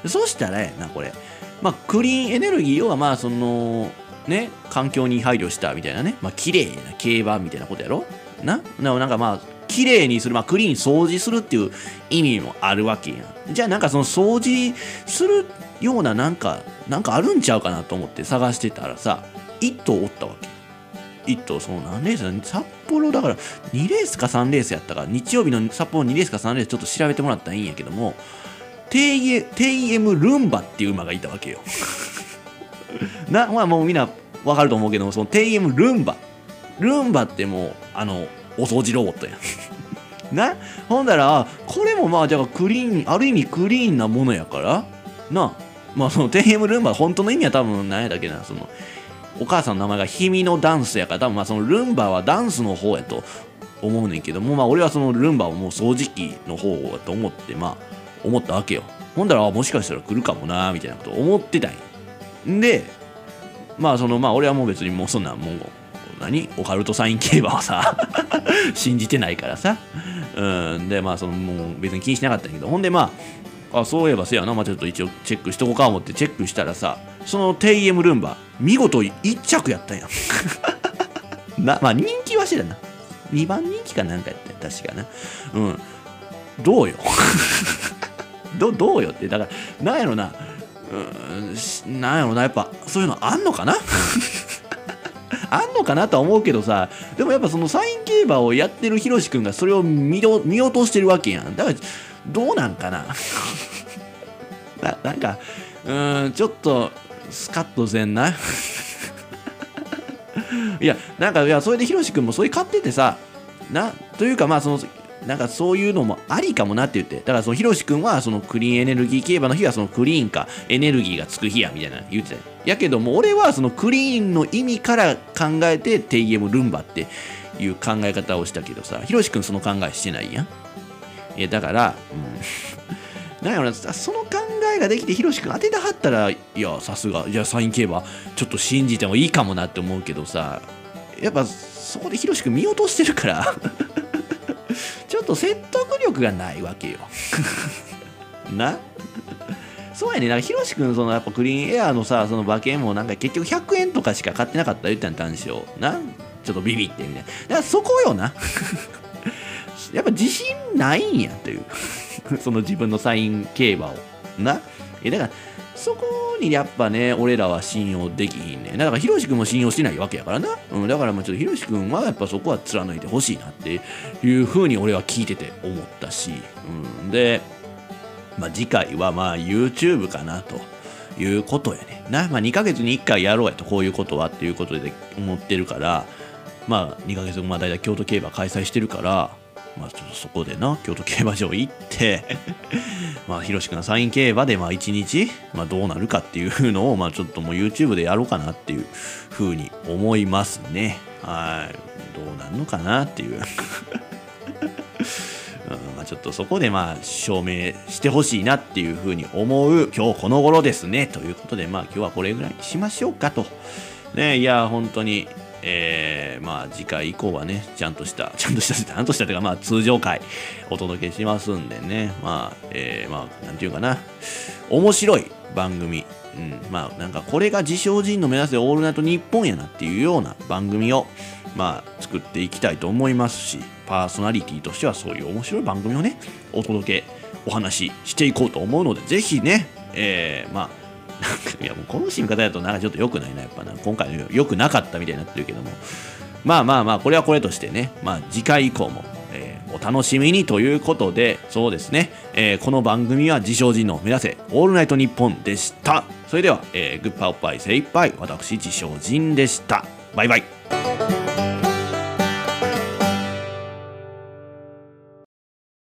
そしたらやな、これ。まあクリーンエネルギー要はまあその、ね、環境に配慮したみたいなね、まあ綺麗な競馬みたいなことやろななんかまあ綺麗にする、まあ、クリーン掃除するっていう意味もあるわけやん。じゃあなんかその掃除するようななんか、なんかあるんちゃうかなと思って探してたらさ、1頭おったわけ。1頭、その何レース札幌だから2レースか3レースやったか、日曜日の札幌2レースか3レースちょっと調べてもらったらいいんやけども、テイエムルンバっていう馬がいたわけよ。な、まあもうみんなわかると思うけども、そのテイエムルンバ。ルンバってもう、あの、お掃除ロボットやん。な？ほんだら、これもまあ、じゃあクリーン、ある意味クリーンなものやから、な？まあそのテイエムルンバ、本当の意味は多分何やだっけな、その、お母さんの名前がヒミのダンスやから、多分まあそのルンバはダンスの方やと思うねんけども、まあ俺はそのルンバをもう掃除機の方やと思って、まあ思ったわけよ。ほんだら、あもしかしたら来るかもな、みたいなこと思ってたんよ。んで、まあそのまあ俺はもう別にもうそんなもう何？オカルトサイン競馬はさ 信じてないからさ。うん。でまあそのもう別に気にしなかったんやけど。ほんでまああそういえばせやな、まあ、ちょっと一応チェックしとこうか思ってチェックしたらさそのテイエムルンバ見事1着やったんや。なまあ人気はしてたな。2番人気かなんかやった確かな。うん。どうよ。どどうよって。だからなんやろな。うん。なんやろな。やっぱそういうのあんのかな？あんのかなとは思うけどさでもやっぱそのサイン競馬をやってるヒロシ君がそれを見ど見落としてるわけやん。だからどうなんかな？ななんかうーんちょっとスカッとせんな。いやなんかいやそれでヒロシ君もそれ買っててさなというかまあそのなんかそういうのもありかもなって言って。だからそのひろし君はそのクリーンエネルギー競馬の日はそのクリーンかエネルギーがつく日やみたいな言ってた。やけども俺はそのクリーンの意味から考えてテイエムルンバっていう考え方をしたけどさひろし君その考えしてないやん。いやだからうん。なんやろなその考えができてひろし君当てたはったらいやさすが。じゃあサイン競馬ちょっと信じてもいいかもなって思うけどさやっぱそこでひろし君見落としてるから。ちょっと説得力がないわけよ な？そうやね。なんか、ひろしくん、その、やっぱクリーンエアーのさ、その馬券も、なんか結局100円とかしか買ってなかった言ったん単勝。な？ちょっとビビってみたいな。だからそこよな。やっぱ自信ないんやという。その自分のサイン競馬を。な？え、だから、そこにやっぱね、俺らは信用できひんね。だから、ひろしくんも信用してないわけやからな。うん、だから、まあちょっとひろしくんはやっぱそこは貫いてほしいなっていうふうに俺は聞いてて思ったし。うん、で、まあ、次回はまあ YouTube かなということやね。な、まあ、2ヶ月に1回やろうやと、こういうことはっていうことで思ってるから、まあ、2ヶ月後、まあ、大体京都競馬開催してるから、まあ、ちょっとそこでな、京都競馬場行って、まあ、ひろしくんのサイン競馬で、まあ、1日、まあ、どうなるかっていうのを、まあ、ちょっともう YouTube でやろうかなっていうふうに思いますね。はい。どうなんのかなっていう。うんまあ、ちょっとそこでまあ証明してほしいなっていうふうに思う今日この頃ですねということでまあ今日はこれぐらいにしましょうかとねいや本当にえー、まあ次回以降はねちゃんとした ちゃんとしたちゃんとしたというかまあ通常回お届けしますんでね。まあえー、まあなんていうかな。面白い番組。うん、まあなんかこれが自称人の目指せオールナイトニッポンやなっていうような番組をまあ作っていきたいと思いますしパーソナリティとしてはそういう面白い番組をねお届けお話ししていこうと思うのでぜひねえー、まあいやもうこの締め方だとなんかちょっと良くないなやっぱな今回の良くなかったみたいになってるけどもまあまあまあこれはこれとしてねまあ次回以降も、えーお楽しみにということで、そうですね、えーこの番組は自称人の目指せ、オールナイトニッポンでした。それでは、えーグッパーおっぱい精一杯、私自称人でした。バイバイ。